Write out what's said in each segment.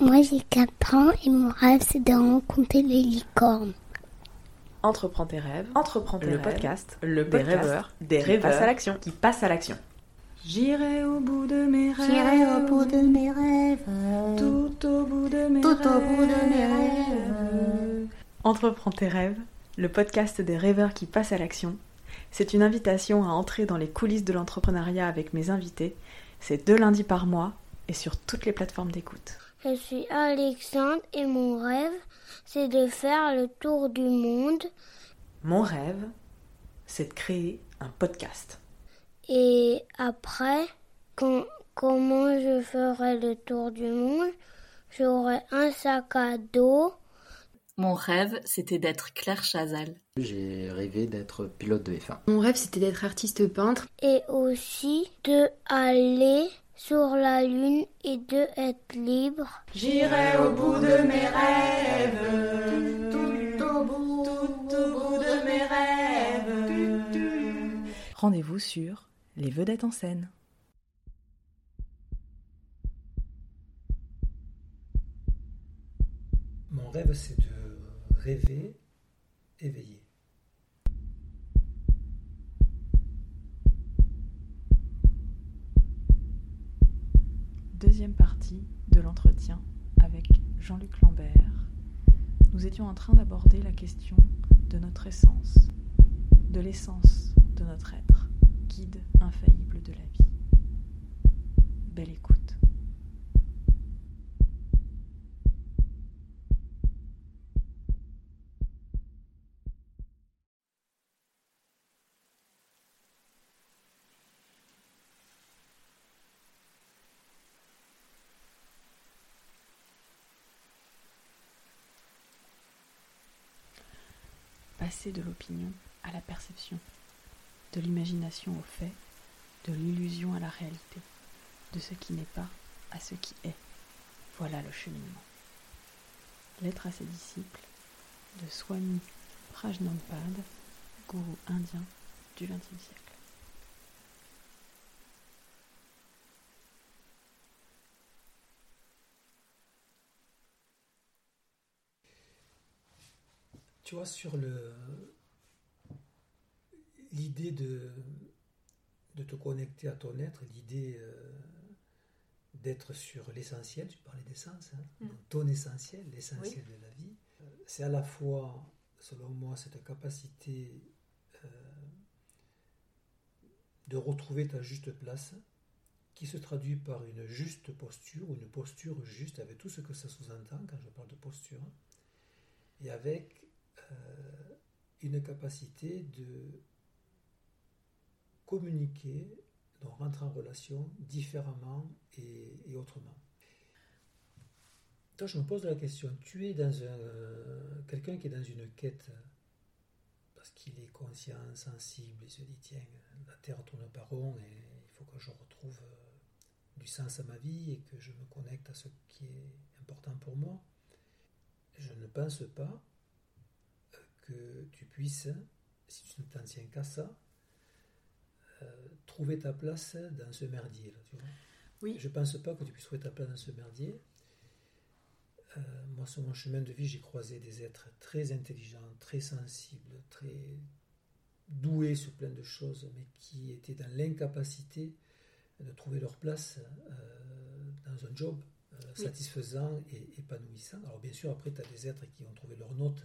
Moi j'ai 4 ans et mon rêve c'est de rencontrer les licornes. Entreprends tes rêves. Entreprends tes le rêves. podcast, Le des podcast rêveurs, des qui rêveurs passent à l'action. qui passent à l'action. J'irai au bout de mes rêves. J'irai au bout de mes rêves. Tout au bout de mes Tout rêves. au bout de mes rêves. Entreprends tes rêves, le podcast des rêveurs qui passent à l'action. C'est une invitation à entrer dans les coulisses de l'entrepreneuriat avec mes invités. C'est deux lundis par mois et sur toutes les plateformes d'écoute. Je suis Alexandre et mon rêve c'est de faire le tour du monde Mon rêve, c'est de créer un podcast. et après quand, comment je ferai le tour du monde? J'aurai un sac à dos Mon rêve, c'était d'être Claire Chazal. J'ai rêvé d'être pilote de F1. Mon rêve, c'était d'être artiste peintre. et aussi de aller sur la lune et de être libre. J'irai au bout de mes rêves. Tout au bout, Tout au bout de mes rêves. Rendez-vous sur Les Vedettes en scène. Mon rêve, c'est de rêver éveillé. Deuxième partie de l'entretien avec Jean-Luc Lambert. Nous étions en train d'aborder la question de notre essence, de l'essence de notre être, guide infaillible de la vie. Belle écoute. Passer de l'opinion à la perception, de l'imagination au fait, de l'illusion à la réalité, de ce qui n'est pas à ce qui est. Voilà le cheminement. Lettre à ses disciples de Swami Prajnampad, gourou indien du XXe siècle. Tu vois, sur le l'idée de, de te connecter à ton être, l'idée euh, d'être sur l'essentiel, tu parlais d'essence, hein, Mm. ton essentiel, l'essentiel de la vie, euh, c'est à la fois, selon moi, cette capacité euh, de retrouver ta juste place, qui se traduit par une juste posture, ou une posture juste, avec tout ce que ça sous-entend quand je parle de posture, et avec une capacité de communiquer, donc rentrer en relation différemment et, autrement. Toi, je me pose la question, tu es dans un quelqu'un qui est dans une quête parce qu'il est conscient, sensible, il se dit tiens, la terre tourne pas rond et il faut que je retrouve euh, du sens à ma vie et que je me connecte à ce qui est important pour moi. Je ne pense pas que tu puisses, si tu ne t'en tiens qu'à ça, euh, trouver ta place dans ce merdier. Là, tu vois. Oui. Je ne pense pas que tu puisses trouver ta place dans ce merdier. Euh, moi, sur mon chemin de vie, j'ai croisé des êtres très intelligents, très sensibles, très doués sur plein de choses, mais qui étaient dans l'incapacité de trouver leur place euh, dans un job euh, Oui. satisfaisant et épanouissant. Alors bien sûr, après, tu as des êtres qui ont trouvé leur note,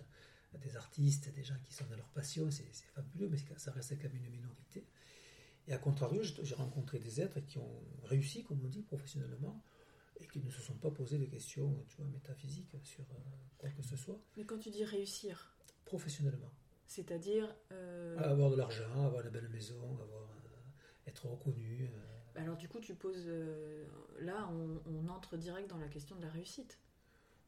des artistes, des gens qui sont dans leur passion, c'est fabuleux, mais ça reste quand même une minorité. Et à contrario, j'ai rencontré des êtres qui ont réussi, comme on dit, professionnellement, et qui ne se sont pas posé de questions, tu vois, métaphysiques sur euh, quoi que ce soit, Mais quand tu dis réussir, professionnellement. c'est-à-dire... euh, Avoir de l'argent, avoir une belle maison, avoir, euh, être reconnu. euh, Alors du coup, tu poses... là, on, on entre direct dans la question de la réussite.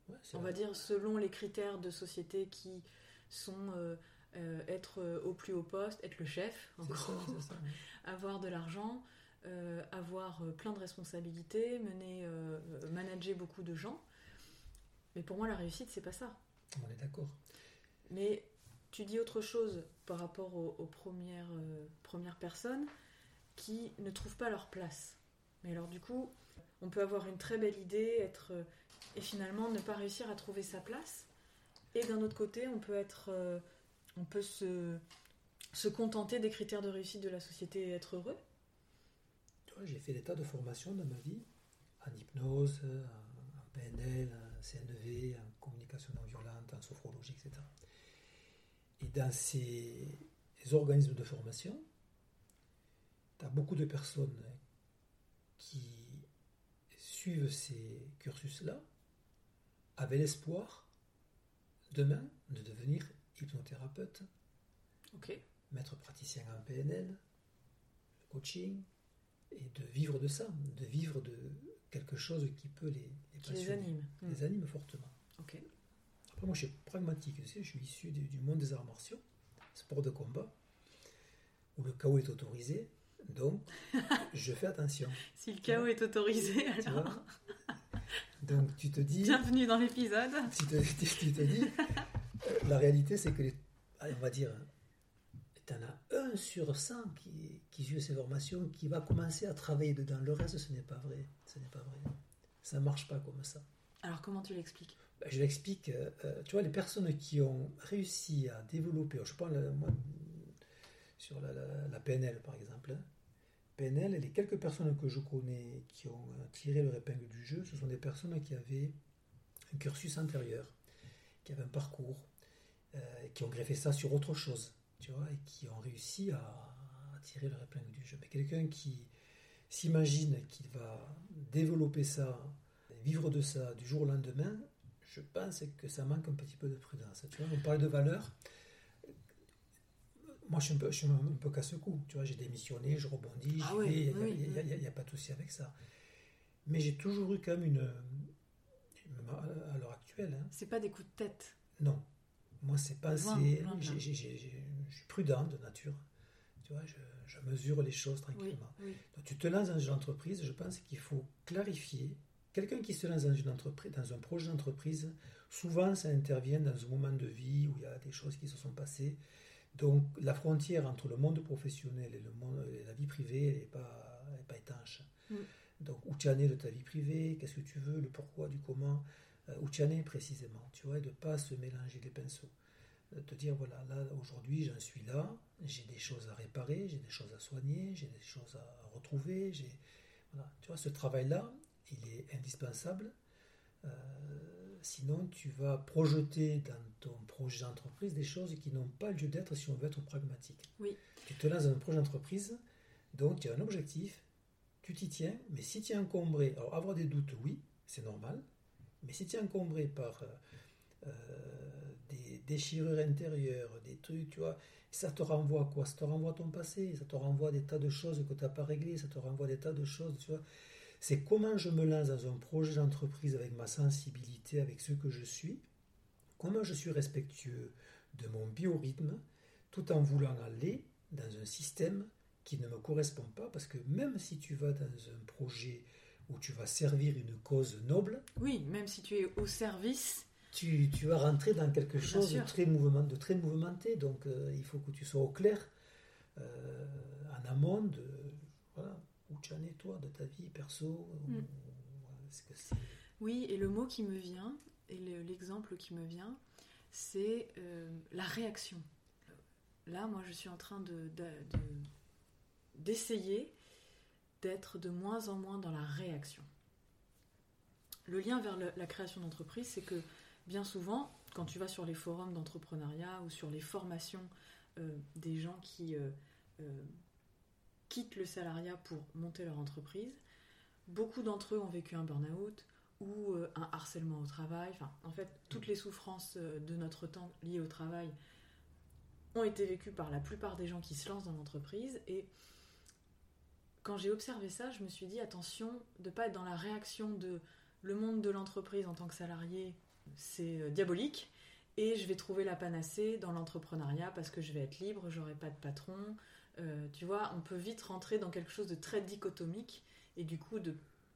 Ouais, On vrai. va dire selon les critères de société qui sont euh, euh, être euh, au plus haut poste, être le chef, en ça, avoir de l'argent, euh, avoir plein de responsabilités, mener, manager beaucoup de gens. Mais pour moi, la réussite, c'est pas ça. On est d'accord. Mais tu dis autre chose par rapport aux, aux premières, premières personnes qui ne trouvent pas leur place. Mais alors du coup, on peut avoir une très belle idée, être et finalement ne pas réussir à trouver sa place. Et d'un autre côté, on peut être, euh, on peut se, se contenter des critères de réussite de la société et être heureux. J'ai fait des tas de formations dans ma vie, en hypnose, en en PNL, en CNV, en communication non violente, en sophrologie, etc. Et dans ces organismes de formation, tu as beaucoup de personnes qui suivent ces cursus-là avec l'espoir demain de devenir hypnothérapeute, maître praticien en PNL, coaching, et de vivre de ça, de vivre de quelque chose qui peut les, les Qui les anime. Les anime fortement. Après, moi, je suis pragmatique, je suis issu du, du monde des arts martiaux, sport de combat, où le chaos est autorisé, donc je fais attention. Si le chaos est autorisé, alors donc tu te dis, bienvenue dans l'épisode. tu te, tu- te dis, euh, la réalité c'est que, les, allez, on va dire, tu en as un sur 100 qui, qui suit ces formations, qui va commencer à travailler dedans. Le reste, ce n'est pas vrai. Ce n'est pas vrai. Ça marche pas comme ça. Alors comment tu l'expliques? Ben, Je l'explique. euh, euh, tu vois, les personnes qui ont réussi à développer, je prends le- moi, sur la, PNL par exemple. PNL, les quelques personnes que je connais qui ont euh, tiré leur épingle du jeu, ce sont des personnes qui avaient un cursus antérieur, qui avaient un parcours, euh, qui ont greffé ça sur autre chose, tu vois, et qui ont réussi à, à tirer leur épingle du jeu. Mais quelqu'un qui s'imagine qu'il va développer ça, vivre de ça du jour au lendemain, je pense que ça manque un petit peu de prudence. Tu vois, on parle de valeur. Moi, je suis un peu, je suis un peu casse-cou. Tu vois, j'ai démissionné, je rebondis, Ah oui, il oui, n'y a, oui. y a- y a pas de souci avec ça. Mais j'ai toujours eu quand même une. à l'heure actuelle, hein, C'est pas des coups de tête. non. Moi, c'est pas Loin, Je suis prudent de nature. Tu vois, je, je mesure les choses tranquillement. Donc, tu te lances dans une entreprise, je pense qu'il faut clarifier. Quelqu'un qui se lance dans une entreprise, dans un projet d'entreprise, souvent ça intervient dans un moment de vie où il y a des choses qui se sont passées. Donc la frontière entre le monde professionnel et, le monde, et la vie privée n'est pas, pas étanche. Mm. Donc où tu en es de ta vie privée, qu'est-ce que tu veux, le pourquoi, du comment, euh, où tu en es précisément, tu vois, et de ne pas se mélanger les pinceaux. De te dire, voilà, là aujourd'hui j'en suis là, j'ai des choses à réparer, j'ai des choses à soigner, j'ai des choses à retrouver, j'ai... Voilà. Tu vois, ce travail-là, il est indispensable. Euh, sinon, tu vas projeter dans ton projet d'entreprise des choses qui n'ont pas lieu d'être si on veut être pragmatique. Oui. Tu te lances dans un projet d'entreprise, donc tu as un objectif, tu t'y tiens, mais si tu es encombré, alors avoir des doutes, oui, c'est normal, mais si tu es encombré par euh, euh, des déchirures intérieures, des trucs, tu vois, ça te renvoie à quoi? Ça te renvoie à ton passé, ça te renvoie à des tas de choses que tu n'as pas réglées, ça te renvoie à des tas de choses, tu vois. C'est comment je me lance dans un projet d'entreprise avec ma sensibilité, avec ce que je suis, comment je suis respectueux de mon biorhythme, tout en voulant aller dans un système qui ne me correspond pas, parce que même si tu vas dans un projet où tu vas servir une cause noble, Oui, même si tu es au service, tu, tu vas rentrer dans quelque chose de très, mouvement, de très mouvementé. Donc euh, il faut que tu sois au clair, euh, en amont de où tu en es toi, de ta vie perso. Mm. que oui, et le mot qui me vient, et le- l'exemple qui me vient, c'est euh, la réaction. Là, moi, je suis en train de, de- de- d'essayer d'être de moins en moins dans la réaction. Le lien vers le- la création d'entreprise, c'est que bien souvent, quand tu vas sur les forums d'entrepreneuriat ou sur les formations euh, des gens qui euh, quittent le salariat pour monter leur entreprise, beaucoup d'entre eux ont vécu un burn-out ou euh, un harcèlement au travail. Enfin, en fait, toutes les souffrances euh, de notre temps liées au travail ont été vécues par la plupart des gens qui se lancent dans l'entreprise. Et quand j'ai observé ça, je me suis dit attention de ne pas être dans la réaction de le monde de l'entreprise en tant que salarié, c'est euh, diabolique. Et je vais trouver la panacée dans l'entrepreneuriat parce que je vais être libre, j'aurai pas de patron. Euh, tu vois, on peut vite rentrer dans quelque chose de très dichotomique et du coup de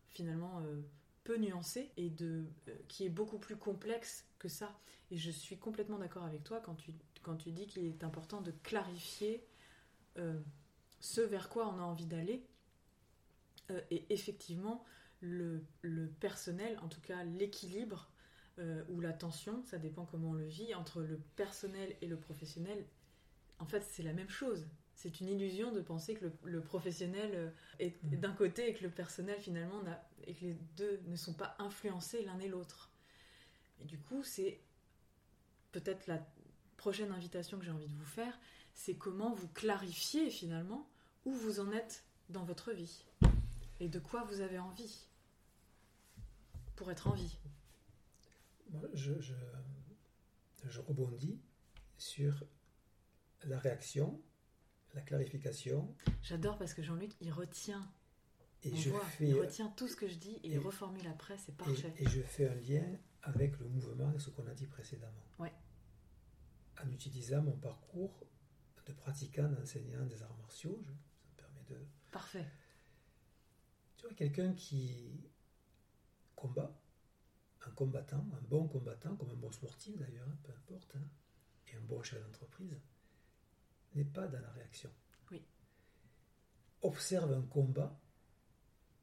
finalement euh, peu nuancé et de euh, qui est beaucoup plus complexe que ça. Et je suis complètement d'accord avec toi quand tu quand tu dis qu'il est important de clarifier ce vers quoi on a envie d'aller. Et effectivement, le, personnel, en tout cas l'équilibre ou la tension, ça dépend comment on le vit, entre le personnel et le professionnel, en fait c'est la même chose. C'est une illusion de penser que le, le professionnel euh, est Mhm. d'un côté et que le personnel finalement n'a- et que les deux ne sont pas influencés l'un et l'autre. Et du coup, c'est peut-être la prochaine invitation que j'ai envie de vous faire, c'est comment vous clarifiez finalement où vous en êtes dans votre vie et de quoi vous avez envie pour être en vie. Moi, je, je, je rebondis sur la réaction, la clarification, J'adore parce que Jean-Luc, il retient, et on je voit, fais il retient tout ce que je dis et, il et- reformule après, c'est parfait. et je fais un lien avec le mouvement et ce qu'on a dit précédemment. Ouais. En utilisant mon parcours de pratiquant, d'enseignant des arts martiaux, je- ça me permet de, Parfait. Tu vois, quelqu'un qui combat, un combattant, un bon combattant, comme un bon sportif d'ailleurs, hein, peu importe, hein, et un bon chef d'entreprise, n'est pas dans la réaction. Oui. Observe un combat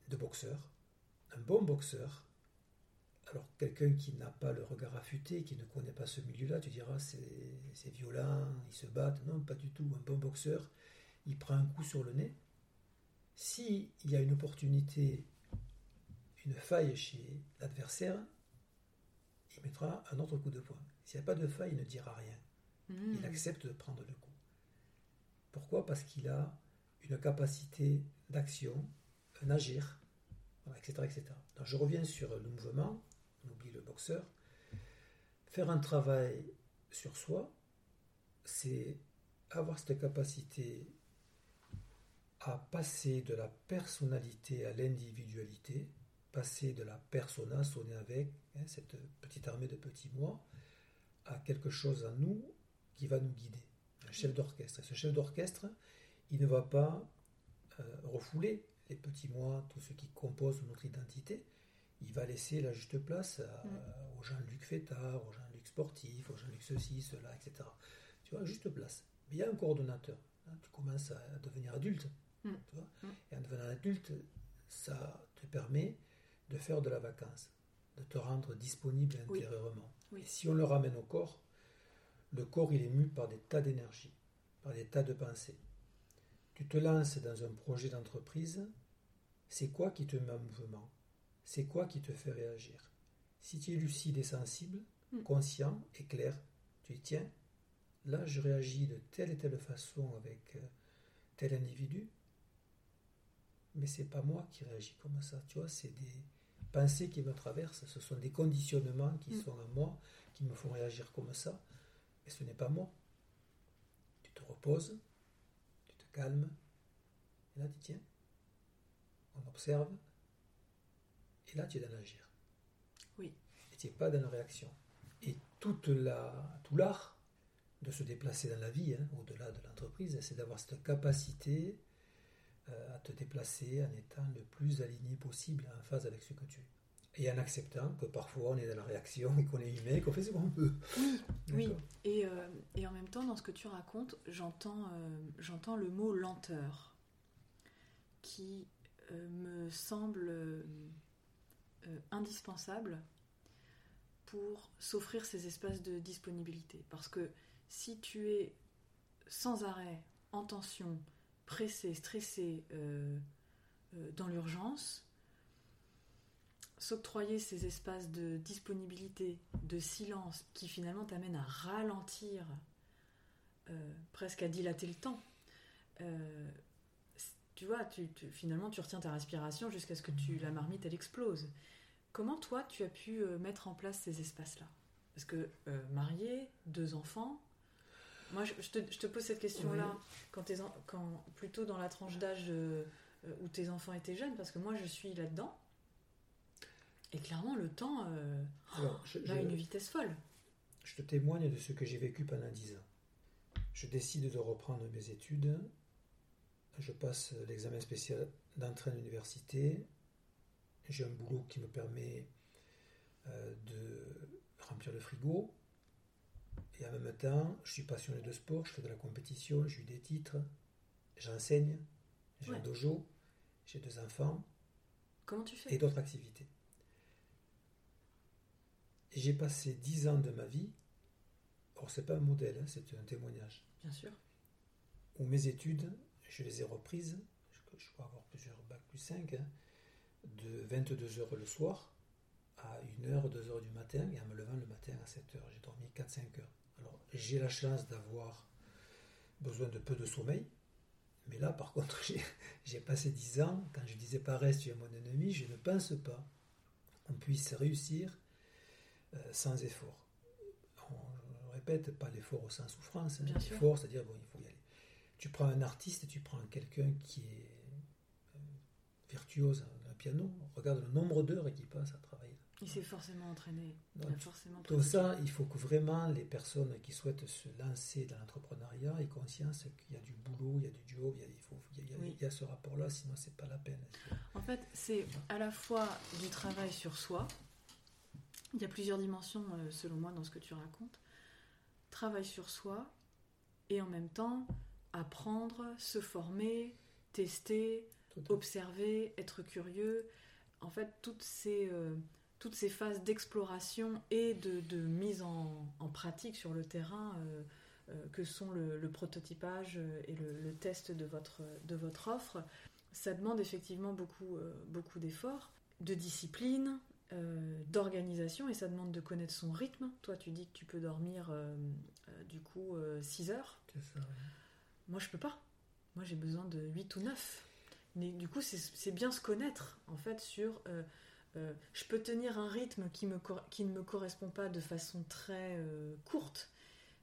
de boxeur, un bon boxeur. Alors, quelqu'un qui n'a pas le regard affûté, qui ne connaît pas ce milieu-là, tu diras c'est violent, ils se battent. Non, pas du tout. Un bon boxeur, il prend un coup sur le nez, s'il y a une opportunité, une faille chez l'adversaire, il mettra un autre coup de poing. S'il n'y a pas de faille, il ne dira rien. Mmh. Il accepte de prendre le coup. Pourquoi? Parce qu'il a une capacité d'action, un agir, etc., etc. Je reviens sur le mouvement, on oublie le boxeur. Faire un travail sur soi, c'est avoir cette capacité à passer de la personnalité à l'individualité, passer de la persona, sonner avec, hein, cette petite armée de petits moi, à quelque chose en nous qui va nous guider. Un chef d'orchestre. Et ce chef d'orchestre, il ne va pas euh, refouler les petits moi, tout ce qui compose notre identité. Il va laisser la juste place à- aux Jean-Luc Fétard, aux Jean-Luc sportifs, aux Jean-Luc ceci, cela, etc. Tu vois, juste place. Mais il y a un coordonnateur. hein. tu commences à devenir adulte. Mm. tu vois. Mm. Et en devenant adulte, ça te permet de faire de la vacance, de te rendre disponible Oui. intérieurement. Oui. Et si on le ramène au corps, le corps il est mu par des tas d'énergie, par des tas de pensées. Tu te lances dans un projet d'entreprise, c'est quoi qui te met en mouvement? C'est quoi qui te fait réagir? Si tu es lucide et sensible, Mm. conscient et clair, tu dis tiens, là je réagis de telle et telle façon avec euh, tel individu, mais c'est pas moi qui réagis comme ça, tu vois, c'est des pensées qui me traversent, ce sont des conditionnements qui Mm. sont en moi, qui me font réagir comme ça, mais ce n'est pas moi. Tu te reposes, tu te calmes, et là tu tiens, on observe, et là tu es dans l'agir. Oui. Et tu n'es pas dans la réaction. Et toute la, tout l'art de se déplacer dans la vie, hein, au-delà de l'entreprise, c'est d'avoir cette capacité euh, à te déplacer en étant le plus aligné possible, en phase avec ce que tu es. Et en acceptant que parfois on est dans la réaction et qu'on est humain, qu'on fait ce qu'on peut. Oui, D'accord et, euh, et en même temps, dans ce que tu racontes, j'entends euh, j'entends le mot lenteur, qui euh, me semble indispensable pour s'offrir ces espaces de disponibilité. Parce que si tu es sans arrêt, en tension, pressé, stressé, dans l'urgence, s'octroyer ces espaces de disponibilité, de silence, qui finalement t'amènent à ralentir, euh, presque à dilater le temps. Euh, tu vois, tu, tu- finalement, tu retiens ta respiration jusqu'à ce que tu, la marmite, elle explose. Comment toi, tu as pu euh, mettre en place ces espaces-là? Parce que euh, marié, deux enfants, moi, je, je te, je te pose cette question-là quand, tes en- quand plutôt dans la tranche d'âge où tes enfants étaient jeunes, parce que moi, je suis là-dedans. Et clairement, le temps euh, Alors, je, va je- une vitesse folle. je te témoigne de ce que j'ai vécu pendant dix ans. Je décide de reprendre mes études. Je passe l'examen spécial d'entrée à l'université. J'ai un boulot qui me permet euh, de remplir le frigo. Et en même temps, je suis passionné de sport, je fais de la compétition, j'ai eu des titres, j'enseigne, j'ai Ouais. un dojo, j'ai deux enfants. Comment tu fais? Et d'autres activités. J'ai passé dix ans de ma vie, or c'est pas un modèle, hein, c'est un témoignage, Bien sûr. où mes études, je les ai reprises, je, je crois avoir plusieurs bac plus 5, de 22h le soir à 1h, 2h du matin, et en me levant le matin à 7h. J'ai dormi 4-5 heures. Alors j'ai la chance d'avoir besoin de peu de sommeil, mais là par contre j'ai- passé 10 ans, quand je disais paresse, tu es mon ennemi, je ne pense pas qu'on puisse réussir sans effort. On, je répète, pas l'effort au sens souffrance, hein, l'effort, c'est-à-dire bon, il faut y aller. Tu prends un artiste tu prends quelqu'un qui est euh, virtuose d'un piano, regarde le nombre d'heures qu'il passe à travailler. Il s'est forcément entraîné. Il Donc, a forcément Tout ça, il faut que vraiment les personnes qui souhaitent se lancer dans l'entrepreneuriat aient conscience qu'il y a du boulot, il y a du job, il y a, il faut- y a- il y a- Oui. il y a ce rapport-là, sinon c'est pas la peine. En fait, c'est à la fois du travail sur soi. Il y a plusieurs dimensions, euh, selon moi, dans ce que tu racontes. Travail sur soi et en même temps apprendre, se former, tester, observer, être curieux. En fait, toutes ces, euh, toutes ces phases d'exploration et de, de mise en, en pratique sur le terrain euh, euh, que sont le, le prototypage et le, le test de votre, de votre offre, ça demande effectivement beaucoup, beaucoup d'efforts, de discipline, euh, d'organisation et ça demande de connaître son rythme. Toi, tu dis que tu peux dormir euh, euh, du coup 6 heures. Ça. Moi, je peux pas. Moi, j'ai besoin de 8 ou 9. Mais du coup, c'est- bien se connaître, en fait, sur... je peux tenir un rythme qui, me, qui ne me correspond pas de façon très courte.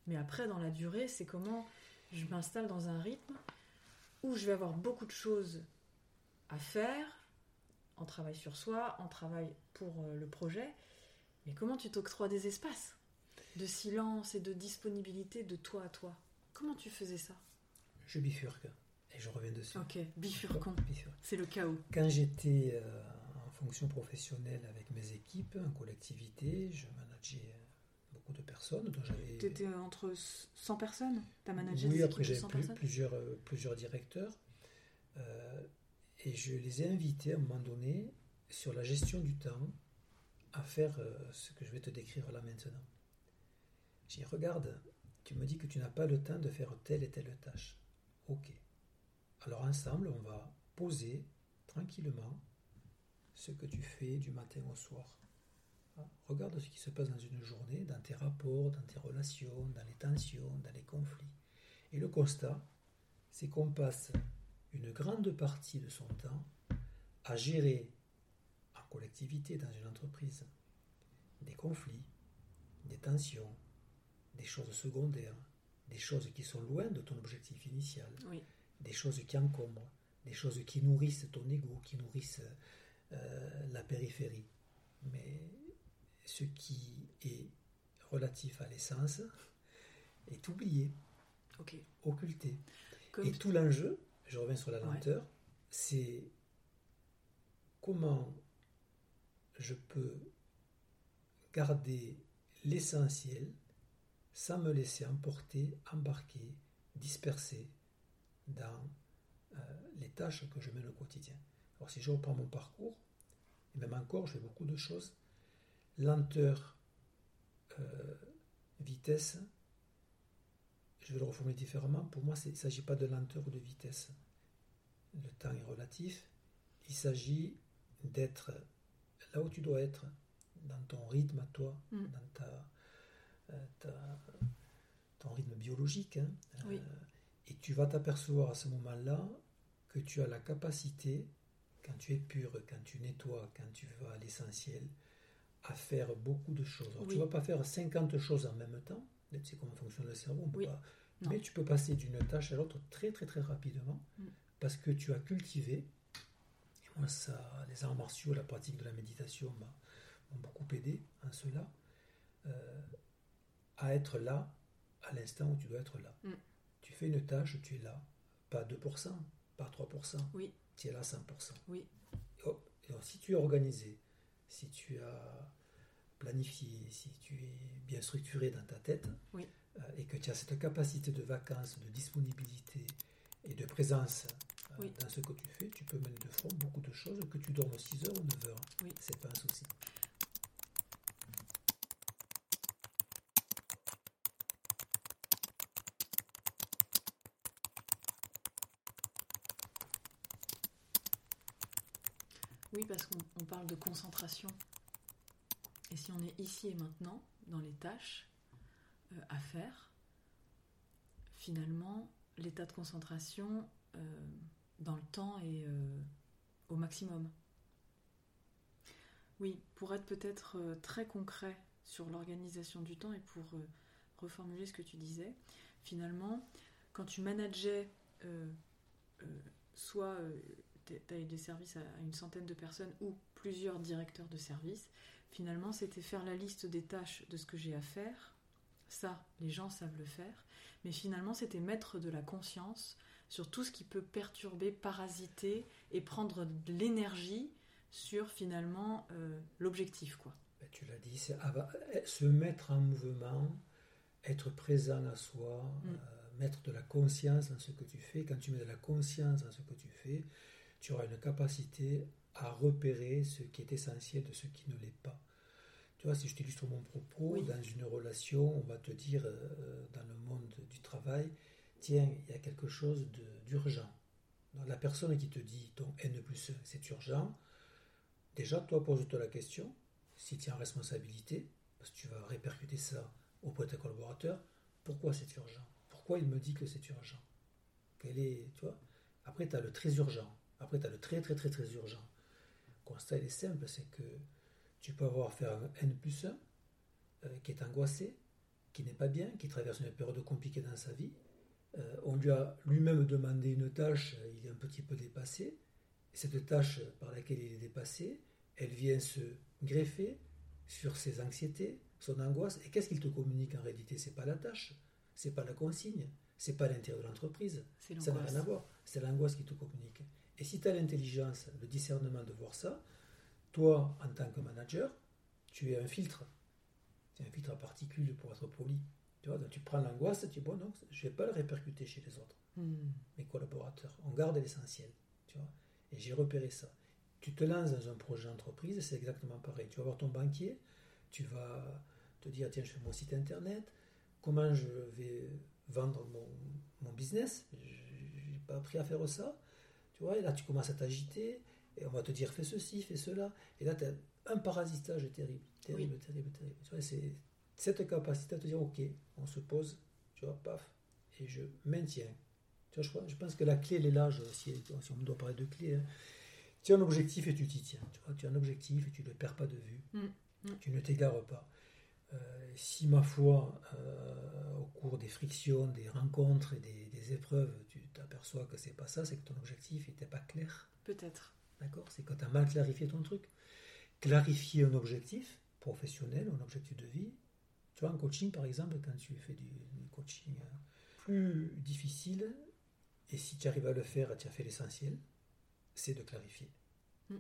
Mais après, dans la durée, c'est comment je m'installe dans un rythme où je vais avoir beaucoup de choses à faire, en travail sur soi, en travail pour euh, le projet. Mais comment tu t'octroies des espaces de silence et de disponibilité de toi à toi? Comment tu faisais ça? Je bifurque et je reviens dessus. Ok, bifurquons. C'est le chaos. Quand j'étais euh, en fonction professionnelle avec mes équipes, en collectivité, je manageais beaucoup de personnes. Tu étais entre 100 personnes? T'as managé oui, des après équipes de j'avais 100 plus- plusieurs, euh, plusieurs directeurs. euh, et je les ai invités à un moment donné sur la gestion du temps à faire euh, ce que je vais te décrire là maintenant. J'ai regarde, tu me dis que tu n'as pas le temps de faire telle et telle tâche. Ok. Alors ensemble, on va poser tranquillement ce que tu fais du matin au soir. Hein, Regarde ce qui se passe dans une journée, dans tes rapports, dans tes relations, dans les tensions, dans les conflits. Et le constat, c'est qu'on passe une grande partie de son temps à gérer en collectivité dans une entreprise des conflits, des tensions, des choses secondaires, des choses qui sont loin de ton objectif initial, Oui. des choses qui encombrent, des choses qui nourrissent ton ego, qui nourrissent euh, la périphérie. Mais ce qui est relatif à l'essence est oublié, occulté. Comme Et tout l'enjeu, je reviens sur la Ouais. lenteur, c'est comment je peux garder l'essentiel sans me laisser emporter, embarquer, disperser dans euh, les tâches que je mène au quotidien. Alors si je reprends mon parcours, et même encore, je fais beaucoup de choses, lenteur, euh, vitesse, je vais le reformuler différemment. Pour moi, il ne s'agit pas de lenteur ou de vitesse. Le temps est relatif. Il s'agit d'être là où tu dois être, dans ton rythme à toi, Mm. dans ta, euh, ta- ton rythme biologique. hein. Oui. Euh, et tu vas t'apercevoir à ce moment-là que tu as la capacité, quand tu es pur, quand tu nettoies, quand tu vas à l'essentiel, à faire beaucoup de choses. Alors, Tu ne vas pas faire 50 choses en même temps. Tu sais comment fonctionne le cerveau. Oui. pas-. Mais tu peux passer d'une tâche à l'autre très très très rapidement Mm. parce que tu as cultivé. Et moi, ça, les arts martiaux, la pratique de la méditation m'ont beaucoup aidé en cela. euh, à être là à l'instant où tu dois être là. Mm. Tu fais une tâche, tu es là. Pas 2%, pas 3%. Oui. Tu es là 100%. Oui. Et hop, et alors, si tu es organisé, si tu as planifié, si tu es bien structuré dans ta tête, Oui. euh, et que tu as cette capacité de vacances, de disponibilité et de présence Euh, Oui. Dans ce que tu fais, tu peux mettre de front beaucoup de choses, que tu dormes 6 heures ou 9 heures. Oui. C'est pas un souci. Oui, parce qu'on on parle de concentration. Et si on est ici et maintenant, dans les tâches euh, à faire, finalement, l'état de concentration euh, dans le temps est euh, au maximum. Oui, pour être peut-être très concret sur l'organisation du temps et pour reformuler ce que tu disais, finalement, quand tu manageais soit tu as eu des services à une centaine de personnes ou plusieurs directeurs de services, finalement, c'était faire la liste des tâches de ce que j'ai à faire. Ça, les gens savent le faire. Mais finalement, c'était mettre de la conscience sur tout ce qui peut perturber, parasiter et prendre de l'énergie sur finalement euh, l'objectif. quoi. Ben, tu l'as dit, c'est ava- se mettre en mouvement, être présent à soi, Mm. euh, mettre de la conscience dans ce que tu fais. Quand tu mets de la conscience dans ce que tu fais, tu auras une capacité à repérer ce qui est essentiel de ce qui ne l'est pas. Tu vois, si je t'illustre mon propos, Oui. dans une relation, on va te dire euh, dans le monde du travail, tiens, il y a quelque chose d'urgent. La personne qui te dit ton N plus 1, c'est urgent, déjà, toi, pose-toi la question, si tu es en responsabilité, parce que tu vas répercuter ça auprès de tes collaborateurs, pourquoi c'est urgent? Pourquoi il me dit que c'est urgent? Quel est, tu vois? Après, tu as le très urgent. Après, tu as le très, très, très, très urgent. Le constat, il est simple, c'est que tu peux avoir affaire à un N plus 1 euh, qui est angoissé, qui n'est pas bien, qui traverse une période compliquée dans sa vie. Euh, on lui a lui-même demandé une tâche, il est un petit peu dépassé. Et cette tâche par laquelle il est dépassé, elle vient se greffer sur ses anxiétés, son angoisse. Et qu'est-ce qu'il te communique en réalité? C'est pas la tâche, c'est pas la consigne, c'est pas l'intérêt de l'entreprise. Ça n'a rien à voir. C'est l'angoisse qui te communique. Et si tu as l'intelligence, le discernement de voir ça, toi, en tant que manager, tu es un filtre. Tu es un filtre à particules pour être poli. Tu vois, donc tu prends l'angoisse, tu dis, bon, non, je ne vais pas le répercuter chez les autres, Hmm. mes collaborateurs. On garde l'essentiel. Tu vois. Et j'ai repéré ça. Tu te lances dans un projet d'entreprise, c'est exactement pareil. Tu vas voir ton banquier, tu vas te dire, tiens, je fais mon site internet, comment je vais vendre mon, mon business, je n'ai pas appris à faire ça. Tu vois, et là, tu commences à t'agiter, et on va te dire, fais ceci, fais cela. Et là, tu as un parasitage terrible, terrible, terrible, terrible. Tu vois, c'est cette capacité à te dire, ok, on se pose, tu vois, paf, et je maintiens. Tu vois, je, pense que la clé, elle est là, je- si, si on doit parler de clé. hein. Tu as un objectif et tu t'y tiens. Tu, vois, tu as un objectif et tu ne le perds pas de vue. Mm, mm. Tu ne t'égares pas. Euh, si, ma foi, euh, au cours des frictions, des rencontres et des, des épreuves, tu t'aperçois que c'est pas ça, c'est que ton objectif n'était pas clair. Peut-être. D'accord? C'est quand tu as mal clarifié ton truc. Clarifier un objectif professionnel, un objectif de vie. Tu vois, en coaching, par exemple, quand tu fais du, du coaching plus difficile, et si tu arrives à le faire, tu as fait l'essentiel, c'est de clarifier. Mm.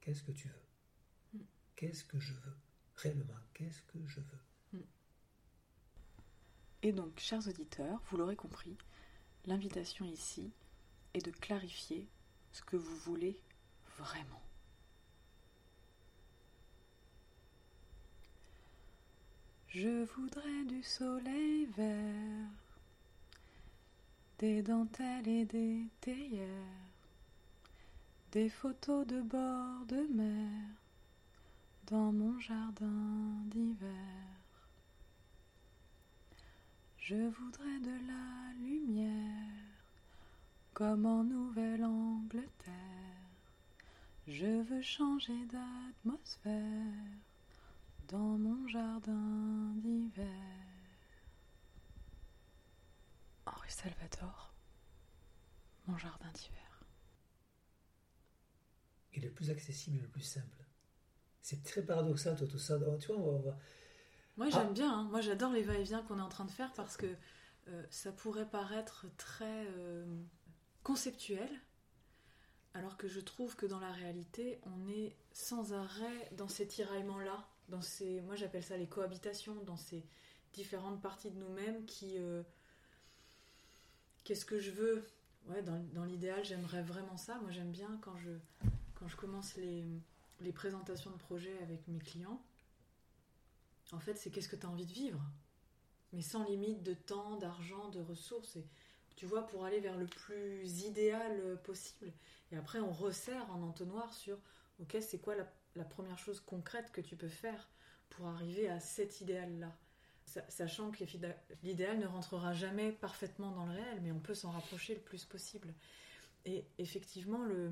Qu'est-ce que tu veux? Mm. Qu'est-ce que je veux? Réellement, qu'est-ce que je veux? Et donc, chers auditeurs, vous l'aurez compris, l'invitation ici est de clarifier ce que vous voulez vraiment. Je voudrais du soleil vert, des dentelles et des théières, des photos de bord de mer dans mon jardin d'hiver. Je voudrais de la lumière, comme en Nouvelle-Angleterre. Je veux changer d'atmosphère dans mon jardin d'hiver. Henri Salvador, mon jardin d'hiver. Et le plus accessible et le plus simple. C'est très paradoxal, toi, tout ça. Tu vois, on va- Moi Ah. j'aime bien, hein. moi j'adore les va-et-vient qu'on est en train de faire parce que euh, ça pourrait paraître très euh, conceptuel, alors que je trouve que dans la réalité on est sans arrêt dans ces tiraillements-là, dans ces, moi j'appelle ça les cohabitations, dans ces différentes parties de nous-mêmes qui... euh, Qu'est-ce que je veux? Dans, l'idéal, j'aimerais vraiment ça. Moi, j'aime bien quand je, commence les, les présentations de projets avec mes clients. En fait, c'est qu'est-ce que tu as envie de vivre? Mais sans limite de temps, d'argent, de ressources. Tu vois, pour aller vers le plus idéal possible. Et après, on resserre en entonnoir sur, ok, c'est quoi la, la première chose concrète que tu peux faire pour arriver à cet idéal-là? Sachant que l'idéal ne rentrera jamais parfaitement dans le réel, mais on peut s'en rapprocher le plus possible. Et effectivement, le,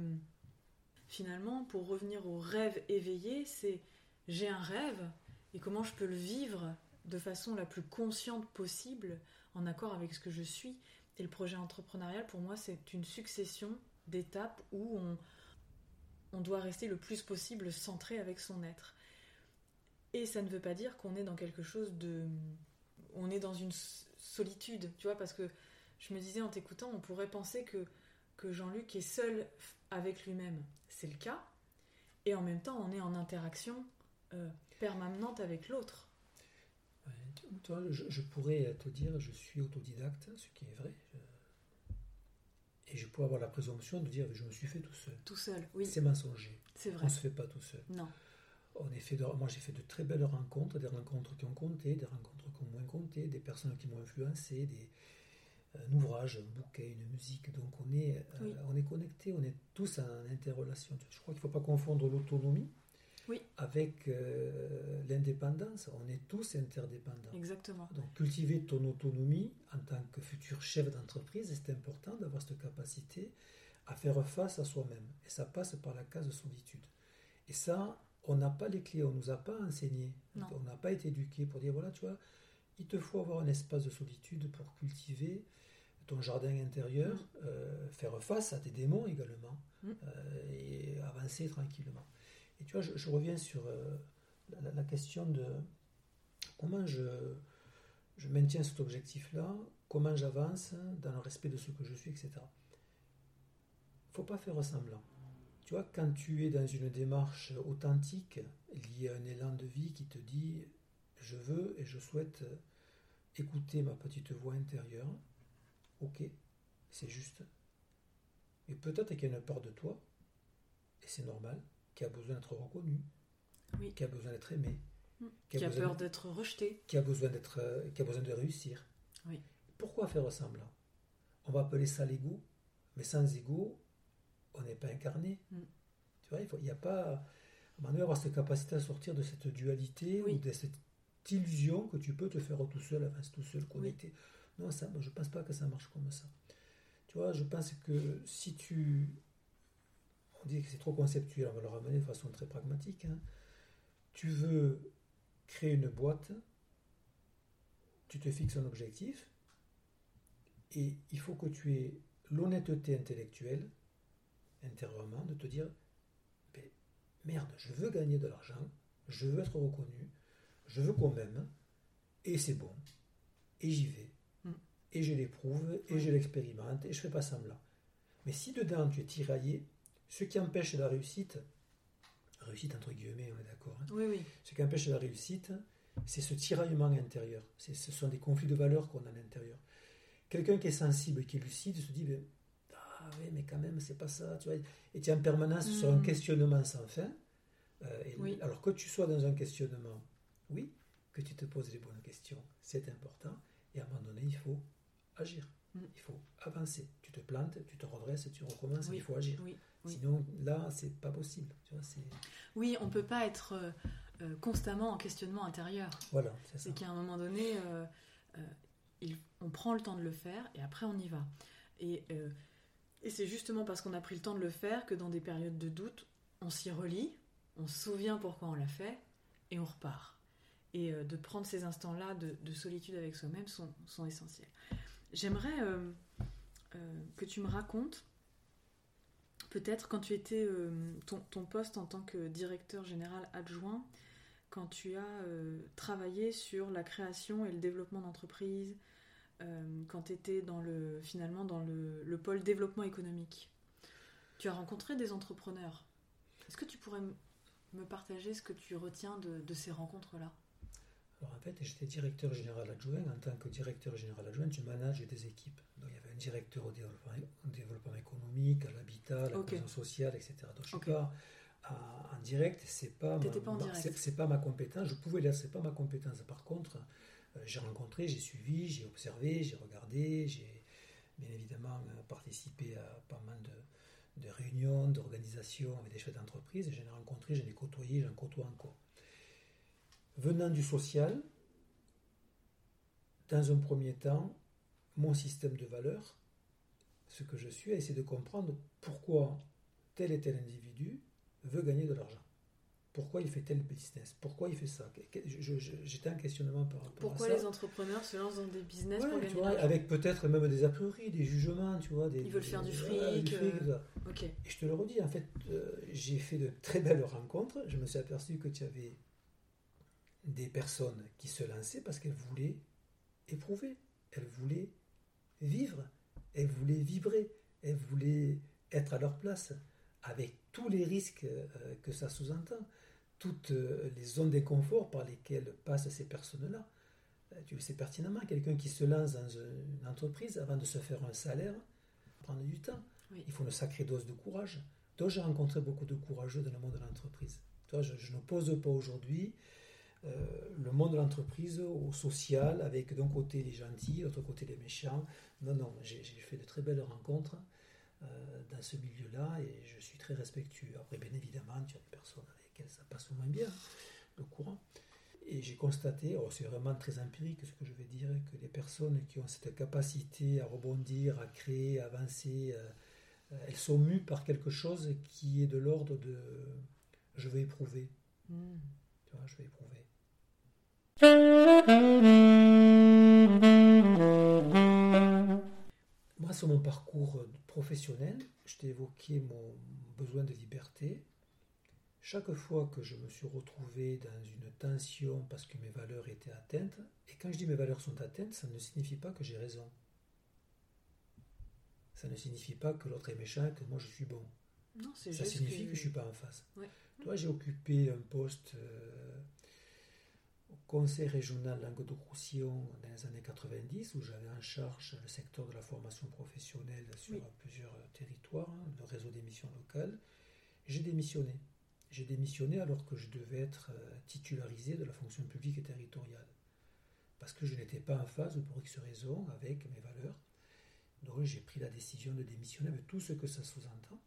finalement, pour revenir au rêve éveillé, c'est j'ai un rêve et comment je peux le vivre de façon la plus consciente possible, en accord avec ce que je suis. Et le projet entrepreneurial, pour moi, c'est une succession d'étapes où on, doit rester le plus possible centré avec son être. Et ça ne veut pas dire qu'on est dans quelque chose de. On est dans une solitude, tu vois, parce que je me disais en t'écoutant, on pourrait penser que, que Jean-Luc est seul avec lui-même. C'est le cas. Et en même temps, on est en interaction euh, permanente avec l'autre. Toi, je, pourrais te dire, je suis autodidacte, ce qui est vrai. Et je pourrais avoir la présomption de dire, je me suis fait tout seul. Tout seul, oui. C'est mensonger. C'est vrai. On ne se fait pas tout seul. Non moi, j'ai fait de très belles rencontres, des rencontres qui ont compté, des rencontres qui ont moins compté, des personnes qui m'ont influencé, des, un ouvrage, un bouquet, une musique. Donc, on est, euh, on est connectés, on est tous en interrelation. Je crois qu'il ne faut pas confondre l'autonomie oui. avec euh, l'indépendance. On est tous interdépendants. Exactement. Donc, cultiver ton autonomie en tant que futur chef d'entreprise, c'est important d'avoir cette capacité à faire face à soi-même. Et ça passe par la case de solitude. Et ça, on n'a pas les clés, on ne nous a pas enseigné, on n'a pas été éduqué pour dire voilà, tu vois, il te faut avoir un espace de solitude pour cultiver ton jardin intérieur, mm. euh, faire face à tes démons également, mm. euh, et avancer tranquillement. Et tu vois, je, reviens sur euh, la, question de comment je, je maintiens cet objectif-là, comment j'avance dans le respect de ce que je suis, etc. Il ne faut pas faire semblant. Tu vois, quand tu es dans une démarche authentique, liée à un élan de vie qui te dit je veux et je souhaite écouter ma petite voix intérieure, ok, c'est juste. Et peut-être qu'il y a une part de toi, et c'est normal, qui a besoin d'être reconnu, qui a besoin d'être aimé, mm. qui a, peur d'être rejeté, qui a besoin d'être, qui a besoin de réussir. Oui. Pourquoi faire semblant? On va appeler ça l'ego, mais sans ego, on n'est pas incarné. Mm. Tu vois, il n'y a pas. Donné, avoir cette capacité à sortir de cette dualité ou de cette illusion que tu peux te faire tout seul, avancer tout seul, connecté. Non, ça, je ne pense pas que ça marche comme ça. Tu vois, je pense que si tu. Dit que c'est trop conceptuel, on va le ramener de façon très pragmatique. Hein. Tu veux créer une boîte, tu te fixes un objectif, et il faut que tu aies l'honnêteté intellectuelle intérieurement de te dire merde, je veux gagner de l'argent, je veux être reconnu, je veux qu'on m'aime, et c'est bon, et j'y vais, mm. et je l'éprouve, et je l'expérimente, et je fais pas semblant. Mais si dedans tu es tiraillé, ce qui empêche la réussite, réussite entre guillemets, on est d'accord, hein, oui, oui. ce qui empêche la réussite, c'est ce tiraillement intérieur, ce sont des conflits de valeurs qu'on a à l'intérieur. Quelqu'un qui est sensible, qui est lucide, se dit, ben, ah oui, mais quand même, c'est pas ça. Tu vois, et tu es en permanence sur un mm. questionnement sans fin. Euh, et Alors que tu sois dans un questionnement, oui, que tu te poses les bonnes questions, c'est important. Et à un moment donné, il faut agir. Mm. Il faut avancer. Tu te plantes, tu te redresses, tu recommences, il faut agir. Sinon, là, c'est pas possible. Tu vois, oui, on peut pas être euh, euh, constamment en questionnement intérieur. Voilà, c'est qu'à un moment donné, on prend le temps de le faire et après on y va. Et et c'est justement parce qu'on a pris le temps de le faire que dans des périodes de doute, on s'y relie, on se souvient pourquoi on l'a fait et on repart. Et euh, de prendre ces instants-là de, solitude avec soi-même sont, sont, essentiels. J'aimerais euh, euh, que tu me racontes, peut-être quand tu étais ton, ton, poste en tant que directeur général adjoint, quand tu as travaillé sur la création et le développement d'entreprises, euh, quand tu étais dans le, finalement dans le, pôle développement économique. Tu as rencontré des entrepreneurs. Est-ce que tu pourrais me partager ce que tu retiens de, ces rencontres-là? Alors en fait, j'étais directeur général adjoint. En tant que directeur général adjoint, tu manages des équipes. Donc il y avait un directeur au développement, au développement économique, à l'habitat, à la Ok. cohésion sociale, etc. Donc je suis Ok. pas à- en direct, c'est pas, pas ma- direct. c'est- c'est pas ma compétence. Je pouvais l'être, c'est pas ma compétence. Par contre, euh, j'ai rencontré, j'ai suivi, j'ai observé, j'ai regardé, j'ai bien évidemment euh, participé à pas mal de, de réunions, d'organisations avec des chefs d'entreprise. J'en ai rencontré, j'en ai côtoyé, j'en côtoie encore. Venant du social, dans un premier temps, mon système de valeurs, ce que je suis, à essayer de comprendre pourquoi tel et tel individu veut gagner de l'argent. Pourquoi il fait tel business? Pourquoi il fait ça? J'étais en questionnement par rapport Pourquoi à ça. les entrepreneurs se lancent dans des business Ouais, pour gagner de l'argent? avec peut-être même des a priori, des jugements, tu vois. Des, Ils veulent faire du fric, voilà, du fric, euh. Et je te le redis, en fait, euh, j'ai fait de très belles rencontres. Je me suis aperçu que tu avais des personnes qui se lançaient parce qu'elles voulaient éprouver, elles voulaient vivre, elles voulaient vibrer, elles voulaient être à leur place, avec tous les risques euh, que ça sous-entend, toutes euh, les zones d'inconfort par lesquelles passent ces personnes-là. Euh, Tu le sais pertinemment, quelqu'un qui se lance dans une entreprise avant de se faire un salaire prend du temps. Oui. Il faut une sacrée dose de courage. Donc j'ai rencontré beaucoup de courageux dans le monde de l'entreprise. Toi, je, je n'oppose pas aujourd'hui le monde de l'entreprise au social, avec d'un côté les gentils, de l'autre côté les méchants. Non, non, j'ai fait de très belles rencontres euh, dans ce milieu-là et je suis très respectueux. Après, bien évidemment, tu as des personnes avec lesquelles ça passe moins bien, le courant. Et j'ai constaté, oh, c'est vraiment très empirique ce que je vais dire, que les personnes qui ont cette capacité à rebondir, à créer, à avancer, euh, euh, elles sont mues par quelque chose qui est de l'ordre de je vais éprouver. Hmm. Je vais éprouver. Moi, sur mon parcours professionnel, je t'ai évoqué mon besoin de liberté. Chaque fois que je me suis retrouvé dans une tension parce que mes valeurs étaient atteintes, et quand je dis mes valeurs sont atteintes, ça ne signifie pas que j'ai raison. Ça ne signifie pas que l'autre est méchant et que moi je suis bon. Non, Ça juste signifie que... je ne suis pas en face. Ouais. Toi, j'ai occupé un poste euh, au Conseil régional Languedoc-Roussillon dans les années 90, où j'avais en charge le secteur de la formation professionnelle sur Oui. plusieurs territoires, hein, le réseau d'émissions locales. J'ai démissionné. J'ai démissionné alors que je devais être euh, titularisé de la fonction publique et territoriale. Parce que je n'étais pas en phase, pour X raisons, avec mes valeurs. Donc j'ai pris la décision de démissionner avec tout ce que ça sous-entend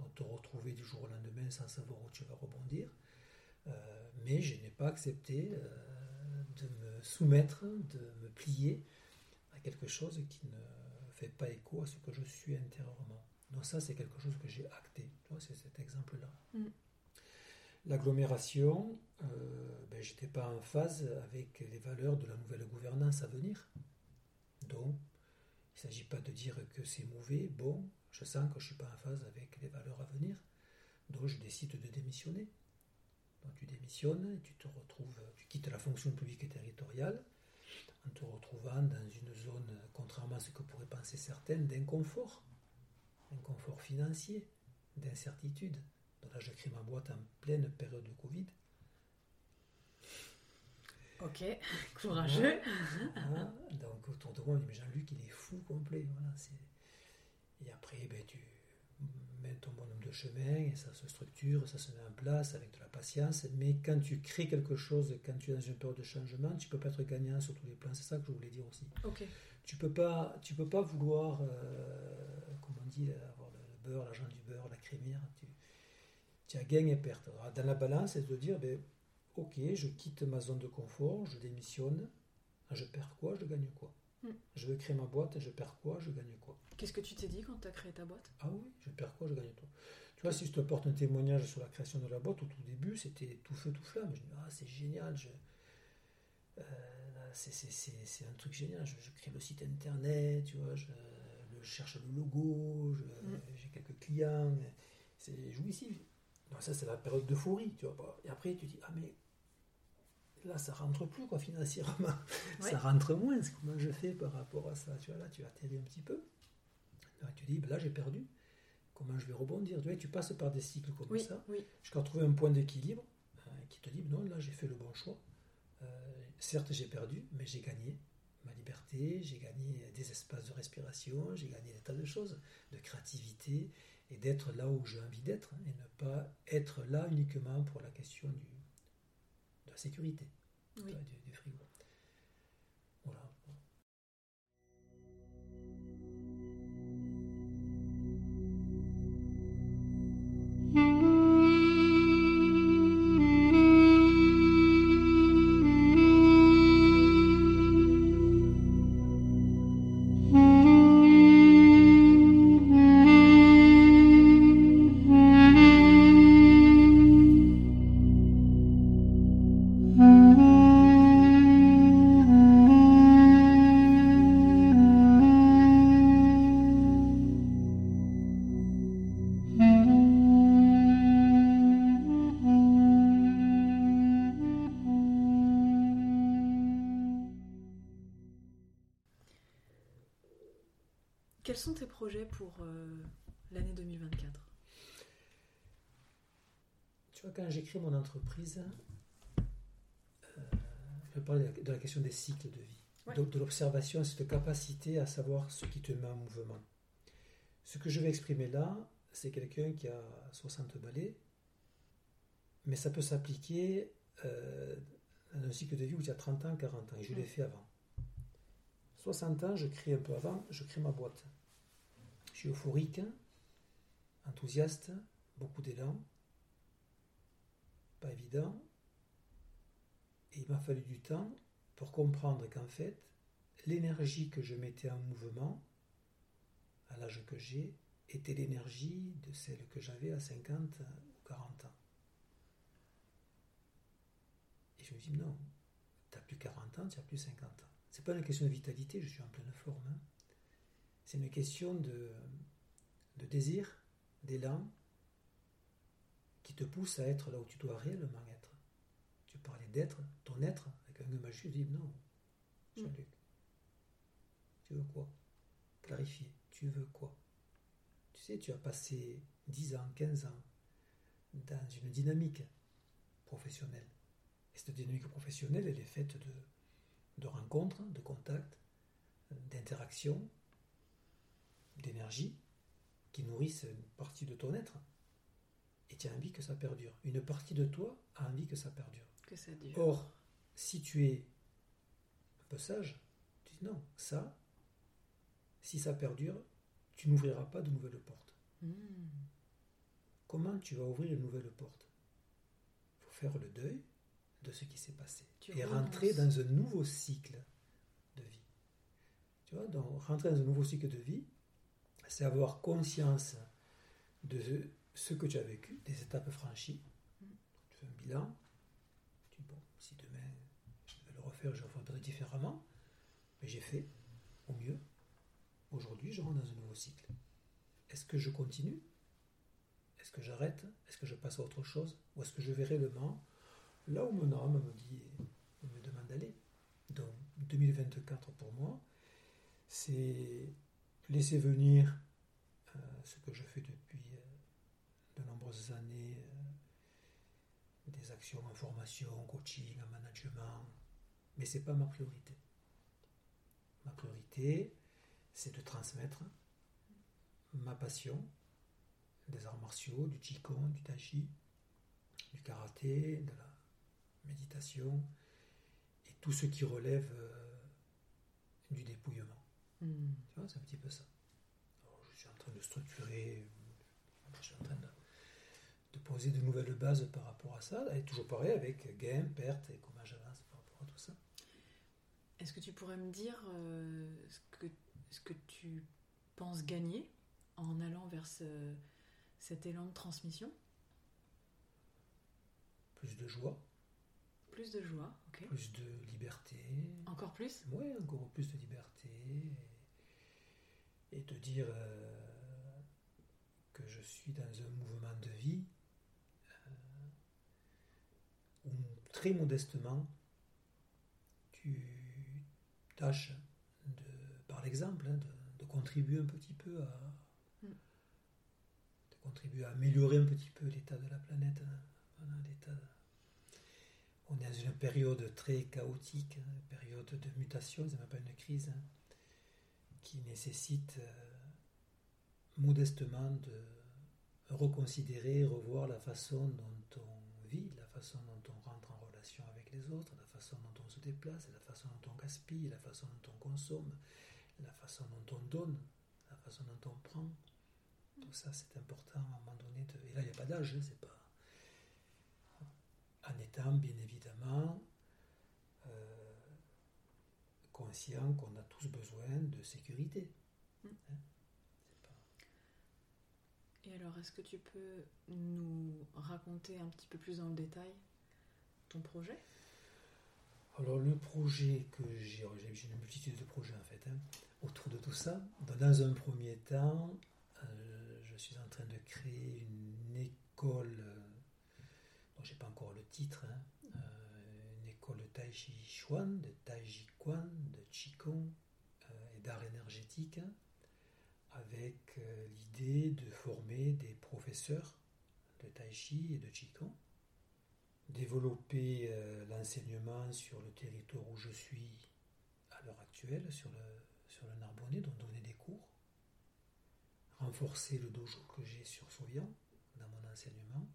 donc te retrouver du jour au lendemain sans savoir où tu vas rebondir. Euh, mais je n'ai pas accepté euh, de me soumettre, de me plier à quelque chose qui ne fait pas écho à ce que je suis intérieurement. Donc ça, c'est quelque chose que j'ai acté. C'est cet exemple-là. Mm. L'agglomération, euh, ben, j'étais pas en phase avec les valeurs de la nouvelle gouvernance à venir. Donc, il ne s'agit pas de dire que c'est mauvais, bon, je sens que je ne suis pas en phase avec les valeurs à venir, donc je décide de démissionner. Donc tu démissionnes, et tu te retrouves, tu quittes la fonction publique et territoriale, en te retrouvant dans une zone, contrairement à ce que pourraient penser certaines, d'inconfort, inconfort financier, d'incertitude. Donc là, je crée ma boîte en pleine période de Covid. Ok, courageux. Voilà. Donc autour de moi, on dit, mais Jean-Luc, il est fou complet. Voilà, c'est... Et après, ben, tu mets ton bonhomme de chemin et ça se structure, ça se met en place avec de la patience. Mais quand tu crées quelque chose, quand tu es dans une période de changement, tu peux pas être gagnant sur tous les plans. C'est ça que je voulais dire aussi. Ok. Tu peux pas, tu peux pas vouloir, euh, comme on dit, avoir le beurre, l'argent du beurre, la crémière. Tu, tu as gain et perte. Alors, dans la balance, c'est de dire, ben, ok, je quitte ma zone de confort, je démissionne, je perds quoi, je gagne quoi? Mm. Je veux créer ma boîte, je perds quoi, je gagne quoi? Qu'est-ce que tu t'es dit quand tu as créé ta boîte? Ah oui, je perds quoi, je gagne quoi. Tu vois, si je te porte un témoignage sur la création de la boîte, au tout début, c'était tout feu, tout flamme. Je me dis, ah, c'est génial, je, euh, c'est, un truc génial. Je, je crée le site internet, tu vois, je, je cherche le logo, Mm. j'ai quelques clients, c'est jouissif. Donc ça, c'est la période d'euphorie, tu vois. Et après, tu dis, ah, mais là, ça rentre plus, quoi, financièrement. Ouais. Ça rentre moins. Comment je fais par rapport à ça Tu vois, là, tu atterris un petit peu. Là, tu dis, ben là, j'ai perdu. Comment je vais rebondir? Tu, passes par des cycles comme Oui, ça oui. jusqu'à trouver un point d'équilibre euh, qui te dit non là j'ai fait le bon choix Euh, certes, j'ai perdu, mais j'ai gagné ma liberté, j'ai gagné des espaces de respiration, j'ai gagné des tas de choses, de créativité, et d'être là où j'ai envie d'être, et ne pas être là uniquement pour la question du, de la sécurité Oui. du, du frigo. Quels sont tes projets pour euh, l'année 2024 Tu vois, quand j'ai créé mon entreprise, euh, je parlais de la- de la question des cycles de vie, Ouais. de l'observation, cette capacité à savoir ce qui te met en mouvement. Ce que je vais exprimer là, c'est quelqu'un qui a 60 balais, mais ça peut s'appliquer euh, dans un cycle de vie où il y a 30 ans, 40 ans, et je l'ai fait avant. 60 ans, je crée un peu avant, je crée ma boîte. Je suis euphorique, enthousiaste, beaucoup d'élan, pas évident. Et il m'a fallu du temps pour comprendre qu'en fait, l'énergie que je mettais en mouvement, à l'âge que j'ai, était l'énergie de celle que j'avais à 50 ou 40 ans. Et je me dis, non, tu n'as plus 40 ans, tu n'as plus 50 ans. C'est pas une question de vitalité, je suis en pleine forme. hein. C'est une question de, de désir, d'élan, qui te pousse à être là où tu dois réellement être. Tu parlais d'être, ton être, avec un E majuscule, dis non, Jean-Luc. Tu veux quoi? Clarifier. Tu veux quoi? Tu sais, tu as passé 10 ans, 15 ans dans une dynamique professionnelle. Et cette dynamique professionnelle, elle est faite de, de rencontres, de contacts, d'interactions, d'énergie qui nourrissent une partie de ton être. Et tu as envie que ça perdure. Une partie de toi a envie que ça perdure. Que ça dure Or, si tu es un peu sage, tu dis non, ça, si ça perdure, tu n'ouvriras pas de nouvelles portes. Hmm. Comment tu vas ouvrir une nouvelle porte? Il faut faire le deuil de ce qui s'est passé Tu et rentrer dans un nouveau cycle de vie. Tu vois, donc rentrer dans un nouveau cycle de vie, c'est avoir conscience de ce que tu as vécu, des étapes franchies. Tu fais un bilan. Tu dis, bon, si demain je devais le refaire, je le peut-être différemment. Mais j'ai fait au mieux. Aujourd'hui, je rentre dans un nouveau cycle. Est-ce que je continue? Est-ce que j'arrête? Est-ce que je passe à autre chose? Ou est-ce que je vais réellement là où mon âme me dit, me demande d'aller Donc 2024 pour moi, c'est laisser venir euh, ce que je fais depuis euh, de nombreuses années, euh, des actions en formation, coaching, en management, mais c'est pas ma priorité. Ma priorité, c'est de transmettre ma passion des arts martiaux, du qigong, du taiji, du karaté, de la méditation et tout ce qui relève euh, du dépouillement. Hmm. Tu vois, c'est un petit peu ça. Alors, je suis en train de structurer, je suis en train de, de poser de nouvelles bases par rapport à ça, et toujours pareil avec gain, perte et comment j'avance par rapport à tout ça. Est-ce que tu pourrais me dire euh, ce, que, ce que tu penses gagner en allant vers ce- cet élan de transmission? Plus de joie, Plus de joie, ok. plus de liberté, Encore plus? Oui, encore plus de liberté. Et, et te dire euh, que je suis dans un mouvement de vie euh, où très modestement tu tâches de, par l'exemple hein, de, de contribuer un petit peu à Mm. de contribuer à améliorer un petit peu l'état de la planète, hein, l'état on est dans une période très chaotique, hein, une période de mutation, même pas une crise, hein, qui nécessite euh, modestement de reconsidérer, revoir la façon dont on vit, la façon dont on rentre en relation avec les autres, la façon dont on se déplace, la façon dont on gaspille, la façon dont on consomme, la façon dont on donne, la façon dont on prend. Tout ça, c'est important à un moment donné. Et là, il n'y a pas d'âge, hein, c'est pas. En étant, bien évidemment, euh, conscient qu'on a tous besoin de sécurité. Mm. Hein, Et alors, est-ce que tu peux nous raconter un petit peu plus dans le détail ton projet? Alors, le projet que j'ai, j'ai une multitude de projets en fait, hein, autour de tout ça. Dans un premier temps, euh, je suis en train de créer une école, euh, je n'ai pas encore le titre, hein, euh, une école de Tai Chi Chuan, de Tai Chi Quan, de Qigong et d'art énergétique, hein, avec l'idée de former des professeurs de Tai Chi et de Qigong, développer l'enseignement sur le territoire où je suis à l'heure actuelle, sur le, sur Narbonnais, donc donner des cours, renforcer le dojo que j'ai sur Souvian dans mon enseignement.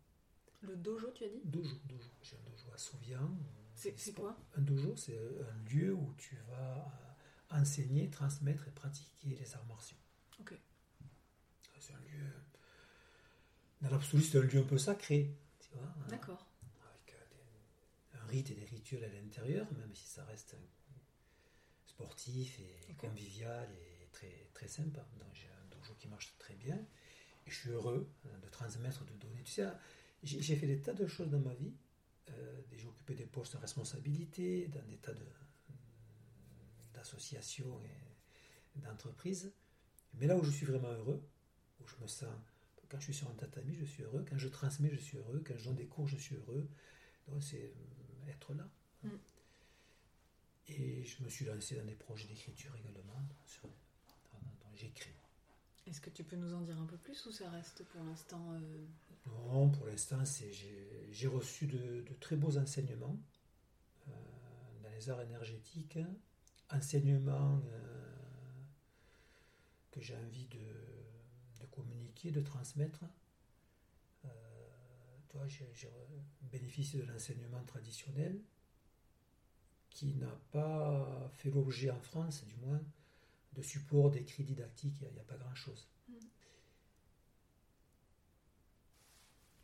Le dojo, tu as dit? Dojo, dojo. J'ai un dojo à Souvian. C'est quoi? Un dojo, c'est un lieu où tu vas euh, enseigner, transmettre et pratiquer les arts martiaux. Ok. C'est un lieu. Dans l'absolu, c'est un lieu un peu sacré. Tu vois hein, D'accord. Avec euh, des, un rite et des rituels à l'intérieur, même si ça reste sportif et convivial et très, très sympa. Donc j'ai un dojo qui marche très bien. Et je suis heureux hein, de transmettre, de donner. Tu sais, j'ai fait des tas de choses dans ma vie. Euh, j'ai occupé des postes de responsabilité dans des tas de- d'associations et d'entreprises. Mais là où je suis vraiment heureux, où je me sens, quand je suis sur un tatami, je suis heureux. Quand je transmets, je suis heureux. Quand je donne des cours, je suis heureux. Donc c'est euh, être là. Mm. Et je me suis lancé dans des projets d'écriture également. J'écris. Est-ce que tu peux nous en dire un peu plus ou ça reste pour l'instant euh, Non, pour l'instant, j'ai reçu de, très beaux enseignements euh, dans les arts énergétiques, enseignements euh, que j'ai envie de, communiquer, de transmettre. Euh, toi, j'ai j'ai bénéficié de l'enseignement traditionnel qui n'a pas fait l'objet en France, du moins, de support d'écrits didactiques. Il n'y a, pas grand-chose.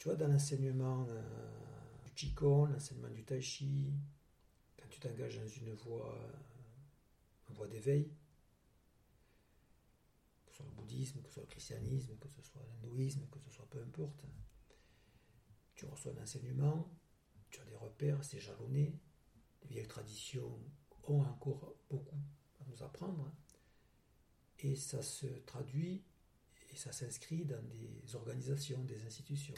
Tu vois, dans l'enseignement euh, du Qigong, l'enseignement du Tai Chi, quand tu t'engages dans une voie, euh, voie d'éveil, que ce soit le bouddhisme, que ce soit le christianisme, que ce soit l'hindouisme, que ce soit peu importe, tu reçois un enseignement, tu as des repères, c'est jalonné, les vieilles traditions ont encore beaucoup à nous apprendre, et ça se traduit et ça s'inscrit dans des organisations, des institutions.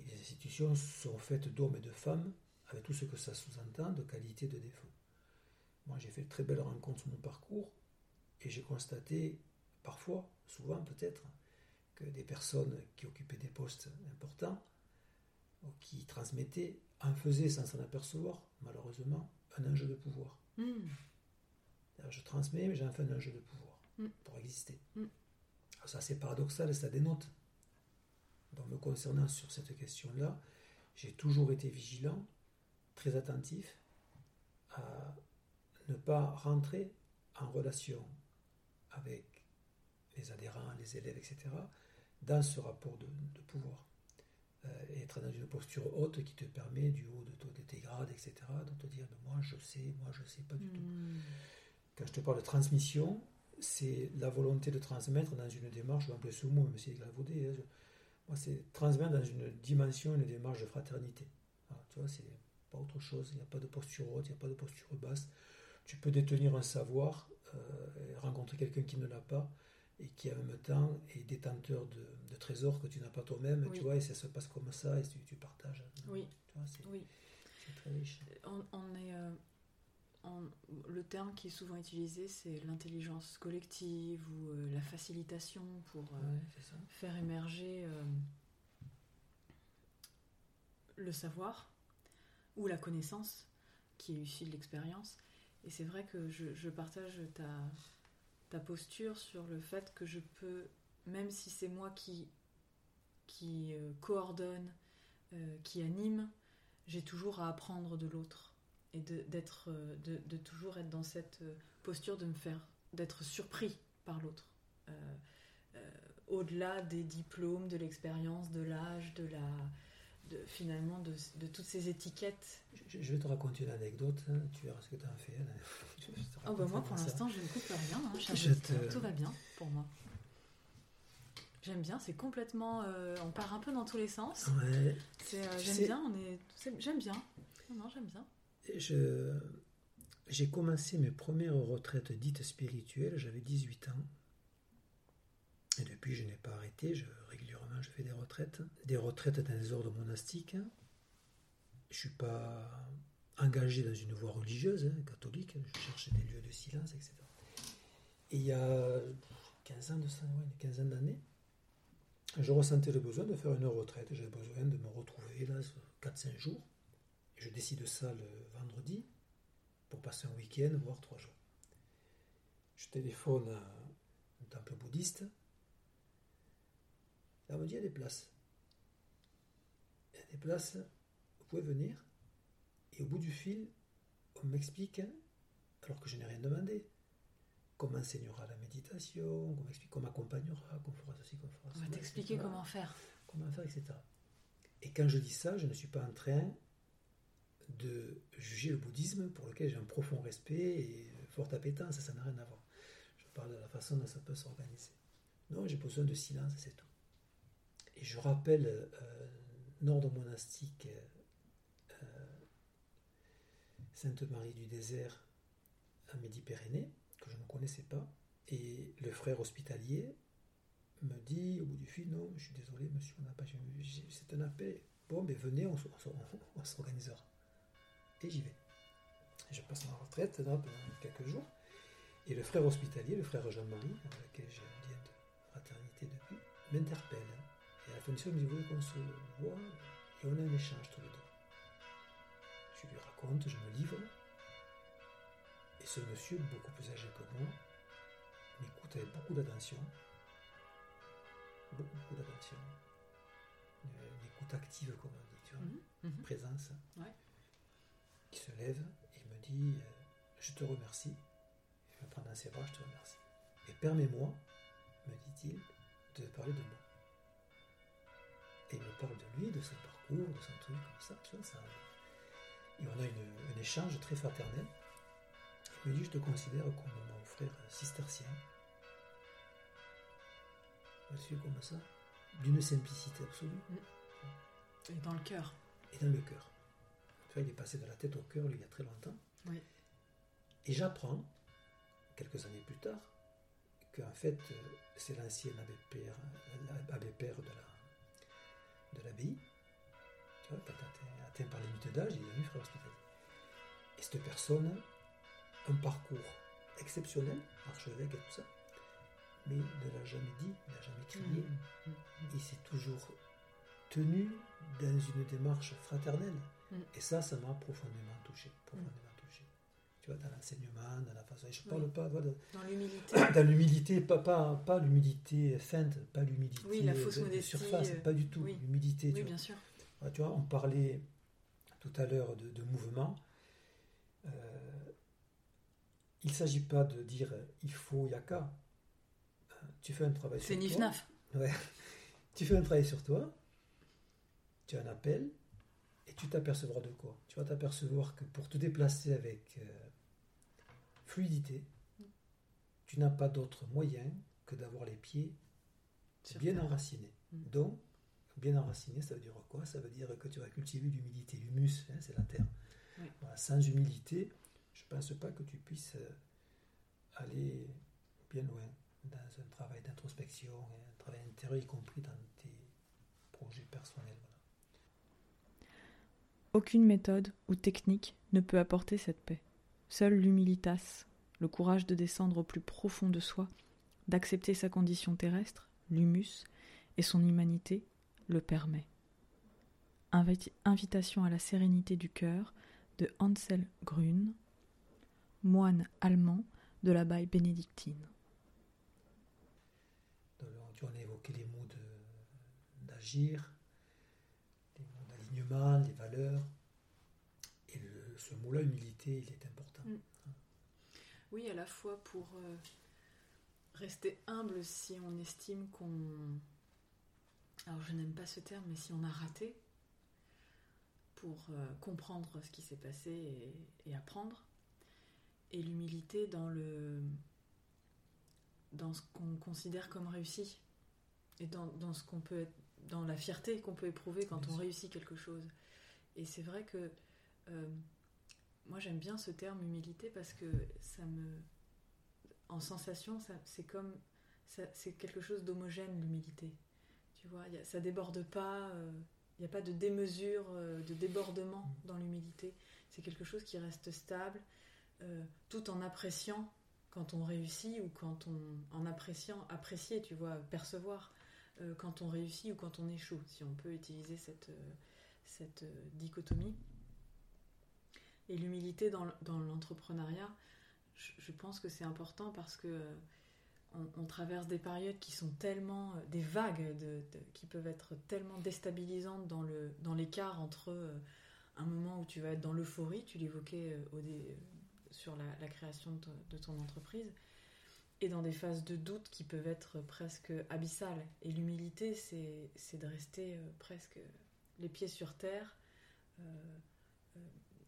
Et les institutions sont faites d'hommes et de femmes, avec tout ce que ça sous-entend de qualité, de défaut. Moi, j'ai fait de très belles rencontres sur mon parcours, et j'ai constaté, parfois, souvent peut-être, que des personnes qui occupaient des postes importants, ou qui transmettaient, en faisaient sans s'en apercevoir, malheureusement, un enjeu de pouvoir. hmm, Alors, Je transmets, mais j'en fais un enjeu de pouvoir Mm. pour exister. Mm. Alors ça, c'est paradoxal, ça dénote. Donc, me concernant sur cette question-là, j'ai toujours été vigilant, très attentif à ne pas rentrer en relation avec les adhérents, les élèves, etc., dans ce rapport de, de pouvoir. Euh, et être dans une posture haute qui te permet, du haut de, de tes grades, etc., de te dire, Mais moi je sais, moi je sais pas du tout. hmm, Quand je te parle de transmission, c'est la volonté de transmettre dans une démarche, je vais employer ce mot, même si c'est galvaudé, hein, je- moi c'est transmettre dans une dimension, une démarche de fraternité. Voilà, tu vois, c'est pas autre chose, il n'y a pas de posture haute, il n'y a pas de posture basse. Tu peux détenir un savoir, euh, rencontrer quelqu'un qui ne l'a pas, et qui en même temps est détenteur de, de trésors que tu n'as pas toi-même, Oui. tu vois, et ça se passe comme ça, et tu, tu partages. Oui. Tu vois, c'est Oui. c'est très riche. On, on est. euh, en- le terme qui est souvent utilisé, c'est l'intelligence collective ou euh, la facilitation pour euh, Ouais, faire émerger euh, le savoir ou la connaissance qui est issue de l'expérience. Et c'est vrai que je, je partage ta, ta posture sur le fait que je peux, même si c'est moi qui, qui coordonne, qui anime, j'ai toujours à apprendre de l'autre et de, d'être, euh, de, de toujours être dans cette euh, posture de me faire, d'être surpris par l'autre. Euh, euh, au-delà des diplômes, de l'expérience, de l'âge, de la, de, finalement de, de toutes ces étiquettes. Je, je vais te raconter une anecdote, hein, tu verras ce que tu as fait. hein. Oh bah moi pour l'instant je ne coupe rien, hein, Je te- tout va bien pour moi. J'aime bien, c'est complètement, euh, on part un peu dans tous les sens. Ouais, C'est, euh, Tu j'aime sais- bien, on est, c'est- j'aime bien. Non, non, j'aime bien. J'ai commencé mes premières retraites dites spirituelles, j'avais 18 ans. Et depuis, je n'ai pas arrêté. Je, régulièrement, je fais des retraites. Des retraites dans les ordres monastiques. Je suis pas engagé dans une voie religieuse, hein, catholique. Je cherche des lieux de silence, etc. Et il y a 15 ans de ça, une quinzaine d'années, je ressentais le besoin de faire une retraite. J'avais besoin de me retrouver là, 4-5 jours. Je décide ça le vendredi pour passer un week-end, voire 3 jours. Je téléphone à un temple bouddhiste. Là, on me dit il y a des places. Il y a des places, vous pouvez venir. Et au bout du fil, on m'explique, alors que je n'ai rien demandé, comment enseignera la méditation, qu'on m'explique, qu'on m'accompagnera, qu'on fera ceci, qu'on fera On cela. va t'expliquer comment faire. comment faire, etc. Et quand je dis ça, je ne suis pas en train de juger le bouddhisme pour lequel j'ai un profond respect et une forte appétence, ça n'a rien à voir. Je parle de la façon dont ça peut s'organiser. Non, j'ai besoin de silence, c'est tout. Et je rappelle euh, un ordre monastique euh, Sainte-Marie du désert à Midi-Pyrénées, que je ne connaissais pas, et le frère hospitalier me dit au bout du fil, non, je suis désolé, monsieur, on n'a pas, c'est un appel. Bon, mais venez, on, on s- on s'organisera. Et j'y vais. Je passe ma retraite pendant quelques jours. Et le frère hospitalier, le frère Jean-Marie, avec lequel j'ai un lien de fraternité depuis, m'interpelle. Et à la fin du soir, il me dit, vous voulez qu'on se voit? Et on a un échange tous les deux. Je lui raconte, je me livre. Et ce monsieur, beaucoup plus âgé que moi, m'écoute avec beaucoup d'attention beaucoup, beaucoup d'attention. Une, une écoute active, comme on dit, tu vois, Mhm, mhm. présence. Ouais. Il se lève et me dit euh, Je te remercie. Il me prend dans ses bras, je te remercie. Et permets-moi, me dit-il, de parler de moi. Et il me parle de lui, de son parcours, de son truc, comme ça, tu vois, ça. Et on a une- un échange très fraternel. Il me dit Je te considère comme mon frère cistercien. Monsieur, comme ça, d'une simplicité absolue Et dans le cœur. et dans le cœur. Il est passé de la tête au cœur lui, il y a très longtemps. Oui. Et j'apprends, quelques années plus tard, qu'en fait, euh, c'est l'ancien abbé père, euh, abbé père de la de l'abbaye. Tu vois, quand atteint, par les limites d'âge, il est devenu frère hospitalier. Et cette personne, un parcours exceptionnel, archevêque et tout ça, mais ne l'a jamais dit, il n'a jamais crié. Mhm. Il s'est toujours tenu dans une démarche fraternelle. Mm. Et ça, ça m'a profondément touché. Profondément touché. Tu vois, dans l'enseignement, dans la façon. Je parle Oui. pas voilà, Dans l'humilité. dans l'humilité, pas, pas, pas l'humilité feinte, pas l'humilité Oui, la fausse de- de modestie, surface, euh, pas du tout. oui. L'humilité, tu Oui, vois. bien sûr. Ouais, tu vois, on parlait tout à l'heure de, de mouvement. Euh, il ne s'agit pas de dire il faut, il y a qu'à. Euh, Tu fais un travail sur C'est toi. nif-naf. Ouais. Tu fais un travail sur toi, tu as un appel, tu t'apercevras de quoi Tu vas t'apercevoir que pour te déplacer avec euh, fluidité, tu n'as pas d'autre moyen que d'avoir les pieds Sur bien terre. enracinés. Mm. Donc, bien enraciné, ça veut dire quoi? Ça veut dire que tu vas cultiver l'humilité. L'humus, hein, c'est la terre. Oui. Voilà, sans humilité, je ne pense pas que tu puisses euh, aller bien loin dans un travail d'introspection, un travail intérieur, y compris dans tes projets personnels. Aucune méthode ou technique ne peut apporter cette paix. Seule l'humilitas, le courage de descendre au plus profond de soi, d'accepter sa condition terrestre, l'humus, et son humanité, le permet. Invitation à la sérénité du cœur de Ansel Grün, moine allemand de l'abbaye bénédictine. Évoqué les mots d'agir, mots d'alignement, les valeurs. Et ce mot-là, humilité, il est important. Mm. Oui, à la fois pour euh, rester humble si on estime qu'on... Alors je n'aime pas ce terme, mais si on a raté, pour euh, comprendre ce qui s'est passé et, apprendre. Et l'humilité dans le dans ce qu'on considère comme réussi et dans, ce qu'on peut être, dans la fierté qu'on peut éprouver quand on réussit quelque chose. Et c'est vrai que euh, moi j'aime bien ce terme humilité parce que ça me en sensation c'est comme c'est quelque chose d'homogène l'humilité tu vois y a, ça déborde pas il euh, n'y a pas de démesure euh, de débordement mm. dans l'humilité c'est quelque chose qui reste stable euh, tout en appréciant quand on réussit ou quand on en appréciant apprécier tu vois percevoir quand on réussit ou quand on échoue si on peut utiliser cette cette dichotomie. Et l'humilité dans, l'entrepreneuriat, je, pense que c'est important parce que euh, on, traverse des périodes qui sont tellement euh, des vagues de, qui peuvent être tellement déstabilisantes dans le dans l'écart entre euh, un moment où tu vas être dans l'euphorie, tu l'évoquais sur la, création de, ton entreprise, et dans des phases de doute qui peuvent être presque abyssales. Et l'humilité, c'est de rester presque les pieds sur terre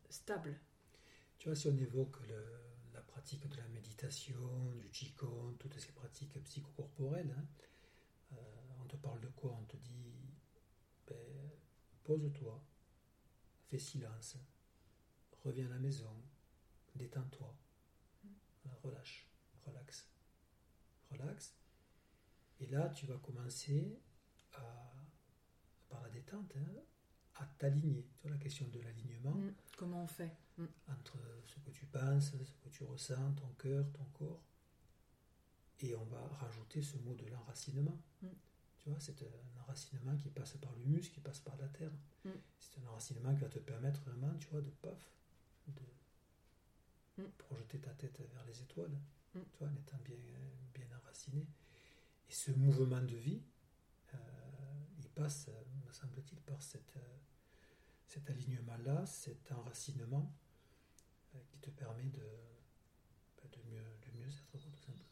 stable. Tu vois, si on évoque la pratique de la méditation, du Qigong, toutes ces pratiques psychocorporelles, hein, euh, on te parle de quoi? On te dit ben, pose-toi, fais silence, reviens à la maison, détends-toi, mm. relâche, relaxe, relaxe. Et là, tu vas commencer à, par la détente, hein, à t'aligner. Tu vois la question de l'alignement. Mm. Comment on fait? Mm. Entre ce que tu penses, ce que tu ressens, ton cœur, ton corps. Et on va rajouter ce mot de l'enracinement. Mm. Tu vois, c'est un enracinement qui passe par l'humus, qui passe par la terre. C'est un enracinement qui va te permettre vraiment, tu vois, de paf, de projeter ta tête vers les étoiles, tu vois, en étant bien, bien Et ce mouvement de vie, euh, il passe, me semble-t-il, par cette, euh, cet alignement-là, cet enracinement euh, qui te permet de, bah, de, mieux, de mieux être, simplement.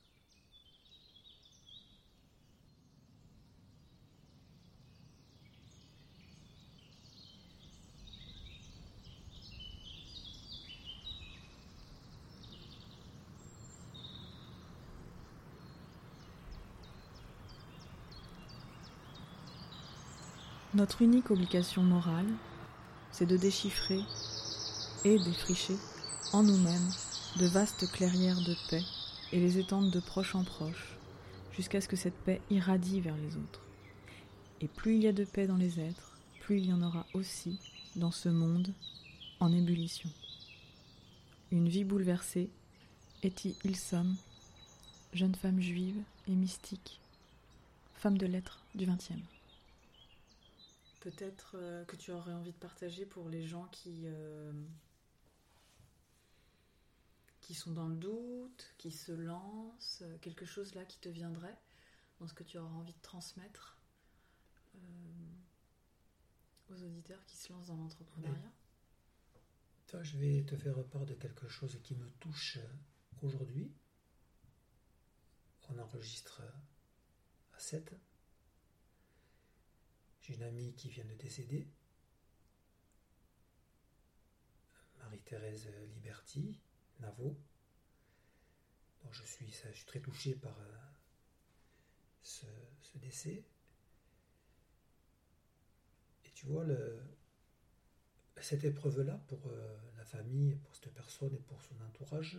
Notre unique obligation morale, c'est de déchiffrer et défricher en nous-mêmes de vastes clairières de paix et les étendre de proche en proche, jusqu'à ce que cette paix irradie vers les autres. Et plus il y a de paix dans les êtres, plus il y en aura aussi dans ce monde en ébullition. Une vie bouleversée, Etty Ilsom, jeune femme juive et mystique, femme de lettres du XXe peut-être euh, que tu aurais envie de partager pour les gens qui, euh, qui sont dans le doute, qui se lancent, quelque chose là qui te viendrait dans ce que tu auras envie de transmettre euh, aux auditeurs qui se lancent dans l'entrepreneuriat? Toi, je vais te faire part de quelque chose qui me touche aujourd'hui. On enregistre à 7 j'ai une amie qui vient de décéder, Marie-Thérèse Liberty, Navo. Donc je suis, je suis très touché par euh, ce, décès. Et tu vois, le, cette épreuve-là, pour euh, la famille, pour cette personne et pour son entourage,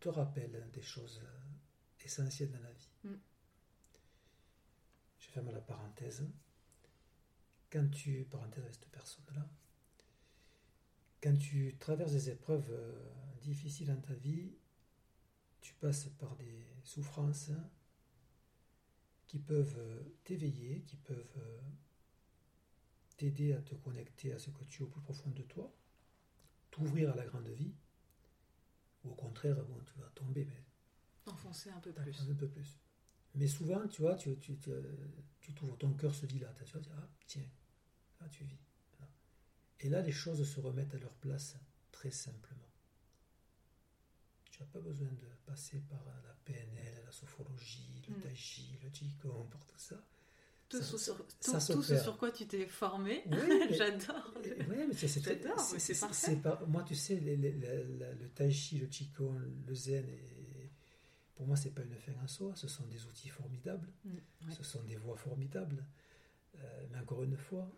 te rappelle des choses euh, essentielles dans la vie. Mm ferme la parenthèse, quand tu, parenthèse avec cette personne-là, quand tu traverses des épreuves euh, difficiles dans ta vie, tu passes par des souffrances qui peuvent euh, t'éveiller, qui peuvent euh, t'aider à te connecter à ce que tu es au plus profond de toi, t'ouvrir à la grande vie, ou au contraire, bon, tu vas tomber, mais Enfoncer un peu plus. un peu plus. Mais souvent, tu vois, tu, tu, tu, tu t'ouvres, ton cœur se dilate, tu vas dire, ah, tiens, là tu vis. Voilà. Et là, les choses se remettent à leur place très simplement. Tu n'as pas besoin de passer par la PNL, la sophrologie, le Mm. tai chi, le qigong, pour tout ça. Tout, Ça- ce sur, ça tout- tout ce sur quoi tu t'es formé, Oui, mais- j'adore. Oui, mais c'est, c'est, J'adore, mais c'est parfait. c'est pas, moi, tu sais, les- les- le tai chi, le qigong, le zen, et, pour moi, c'est pas une fin en soi. Ce sont des outils formidables. Mm, ouais. Ce sont des voies formidables. Euh, mais encore une fois,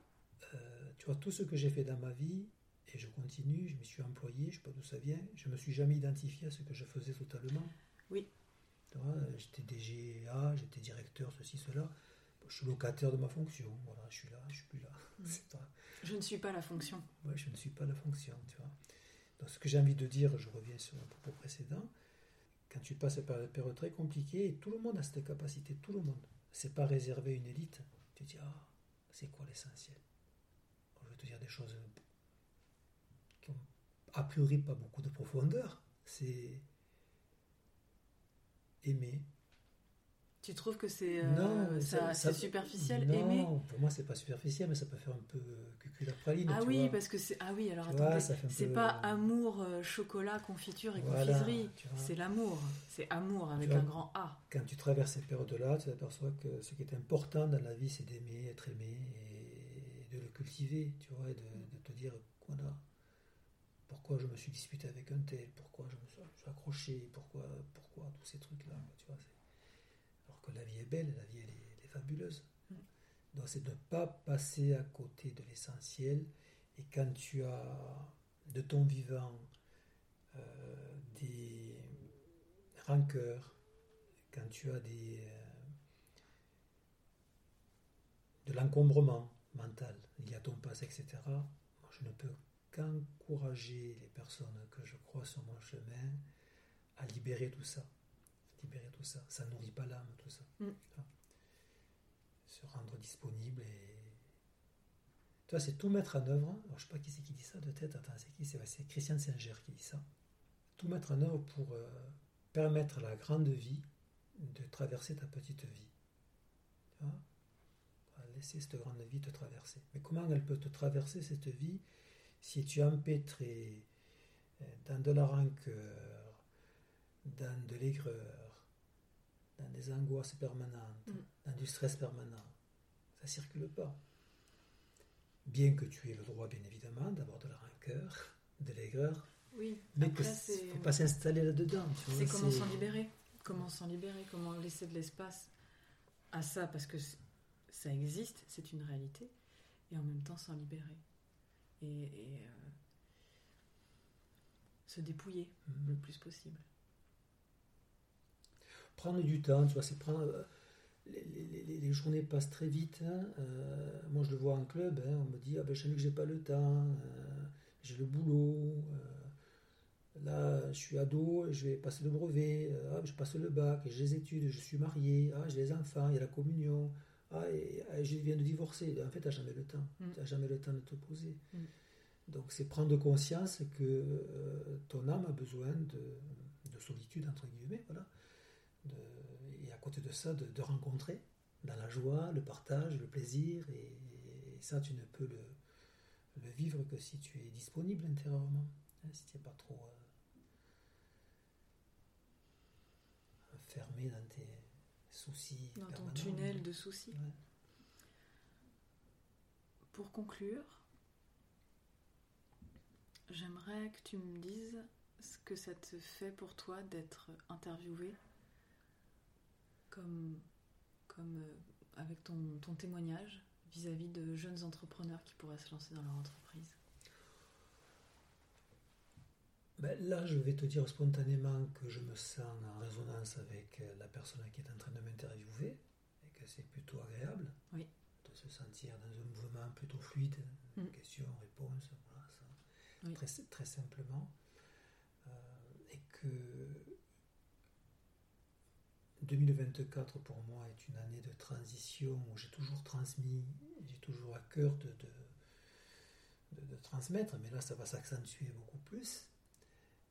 euh, tu vois, tout ce que j'ai fait dans ma vie, et je continue, je me suis employé, je sais pas d'où ça vient, je me suis jamais identifié à ce que je faisais totalement. Oui. Tu vois, euh, j'étais DGA, j'étais directeur, ceci, cela. Je suis locataire de ma fonction. Voilà, je suis là, je suis plus là. Mm. Pas- Je ne suis pas la fonction. Ouais, je ne suis pas la fonction, tu vois. Donc, ce que j'ai envie de dire, je reviens sur le propos précédent, quand tu passes par une période très compliquée, et tout le monde a cette capacité, tout le monde. C'est pas réservé à une élite. Tu te dis, ah, c'est quoi l'essentiel? Je vais te dire des choses qui ont a priori pas beaucoup de profondeur. C'est aimer. Tu trouves que c'est euh, Non, ça- ça- superficiel, non, aimer pour moi, c'est pas superficiel, mais ça peut faire un peu cucul praline. Ah tu oui, vois. parce que c'est. Ah oui, alors Tu attendez. C'est peu- pas amour, euh, chocolat, confiture et Voilà, confiserie. C'est l'amour. C'est amour avec vois. un grand A. quand tu traverses ces périodes-là, tu t'aperçois que ce qui est important dans la vie, c'est d'aimer, être aimé et de le cultiver, tu vois, et de, de te dire, voilà, pourquoi je me suis disputé avec un tel, pourquoi je me suis, accroché, pourquoi, pourquoi, tous ces trucs-là, tu vois. Que la vie est belle, la vie, elle est, elle est fabuleuse. Mm. Donc, c'est de ne pas passer à côté de l'essentiel, et quand tu as de ton vivant euh, des rancœurs, quand tu as des, euh, de l'encombrement mental lié à ton passé, etc., moi, je ne peux qu'encourager les personnes que je crois sur mon chemin à libérer tout ça. Libérer tout ça. Ça nourrit pas l'âme, tout ça. Mm. Se rendre disponible et. Tu vois, c'est tout mettre en œuvre. Alors, je sais pas qui c'est qui dit ça de tête. Attends, c'est qui? C'est Christian Singer qui dit ça. Tout mettre en œuvre pour euh, permettre à la grande vie de traverser ta petite vie. Tu vois Laisser cette grande vie te traverser. Mais comment elle peut te traverser cette vie si tu es empêtré euh, dans de la rancœur, dans de l'aigreur, dans des angoisses permanentes, Mm. dans du stress permanent Ça circule pas. Bien que tu aies le droit, bien évidemment, d'avoir de la rancœur, de l'aigreur, Oui. mais que c'est. faut pas s'installer là-dedans. C'est comment s'en libérer Comment s'en libérer Comment laisser de l'espace à ça Parce que ça existe, c'est une réalité, et en même temps s'en libérer. Et, et, euh, se dépouiller Mhm. le plus possible. Prendre du temps, tu vois, c'est prendre. euh, Les, les- les- les journées passent très vite. hein, euh, moi, je le vois en club. hein, on me dit Ah ben, je sais que j'ai pas le temps, euh, j'ai le boulot. euh, là, je suis ado, je vais passer le brevet. ah, je passe le bac, j'ai les études, je suis marié. Ah, j'ai les enfants, il y a la communion. Ah, et, je viens de divorcer. En fait, tu n'as jamais le temps. Mm. Tu n'as jamais le temps de te poser. Mm. Donc, c'est prendre conscience que ton âme a besoin de, de solitude, entre guillemets. Voilà de- et à côté de ça, de, de rencontrer dans la joie, le partage, le plaisir, et, et ça, tu ne peux le, le vivre que si tu es disponible intérieurement, hein, si tu n'es pas trop euh, fermé dans tes soucis. Dans ton tunnel de soucis. Ouais. Pour conclure, j'aimerais que tu me dises ce que ça te fait pour toi d'être interviewé comme, comme euh, avec ton, ton témoignage vis-à-vis de jeunes entrepreneurs qui pourraient se lancer dans leur entreprise. Ben, là, je vais te dire spontanément que je me sens en résonance avec euh, la personne qui est en train de m'interviewer et que c'est plutôt agréable Oui. de se sentir dans un mouvement plutôt fluide, Mm. question, réponse, voilà, ça, Oui. très, très simplement. Euh, et que 2024 pour moi est une année de transition où j'ai toujours transmis, j'ai toujours à cœur de, de- transmettre, mais là ça va s'accentuer beaucoup plus,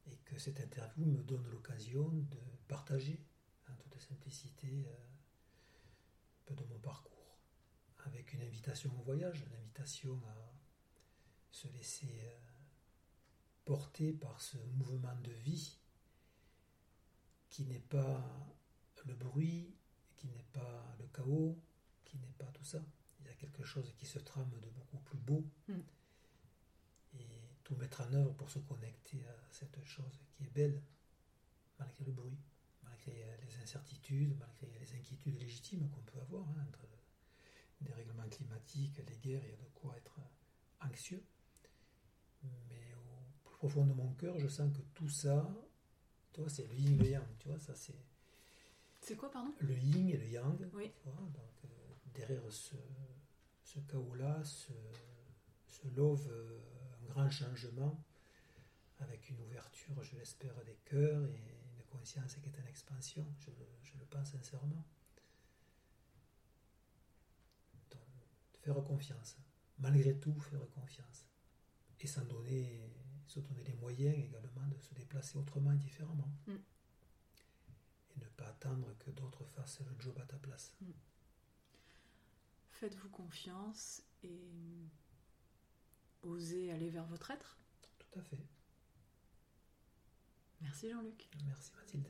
et que cette interview me donne l'occasion de partager en toute simplicité euh, un peu de mon parcours, avec une invitation au voyage, une invitation à se laisser euh, porter par ce mouvement de vie qui n'est pas le bruit, qui n'est pas le chaos, qui n'est pas tout ça. Il y a quelque chose qui se trame de beaucoup plus beau. Mm. Et tout mettre en œuvre pour se connecter à cette chose qui est belle, malgré le bruit, malgré les incertitudes, malgré les inquiétudes légitimes qu'on peut avoir hein, entre des règlements climatiques, les guerres, il y a de quoi être anxieux. Mais au plus profond de mon cœur, je sens que tout ça, toi, c'est le yin et le yang, tu vois, ça c'est C'est quoi, pardon? Le yin et le yang. Oui. tu vois, donc, euh, derrière ce, ce chaos-là se, se love euh, un grand changement avec une ouverture, je l'espère, des cœurs et une conscience qui est en expansion, je, le- je le pense sincèrement. Donc, faire confiance, malgré tout, faire confiance. Et s'en donner, se donner les moyens également de se déplacer autrement et différemment. Mm et ne pas attendre que d'autres fassent le job à ta place. Hmm. Faites-vous confiance et osez aller vers votre être. Tout à fait. Merci Jean-Luc. Merci Mathilde.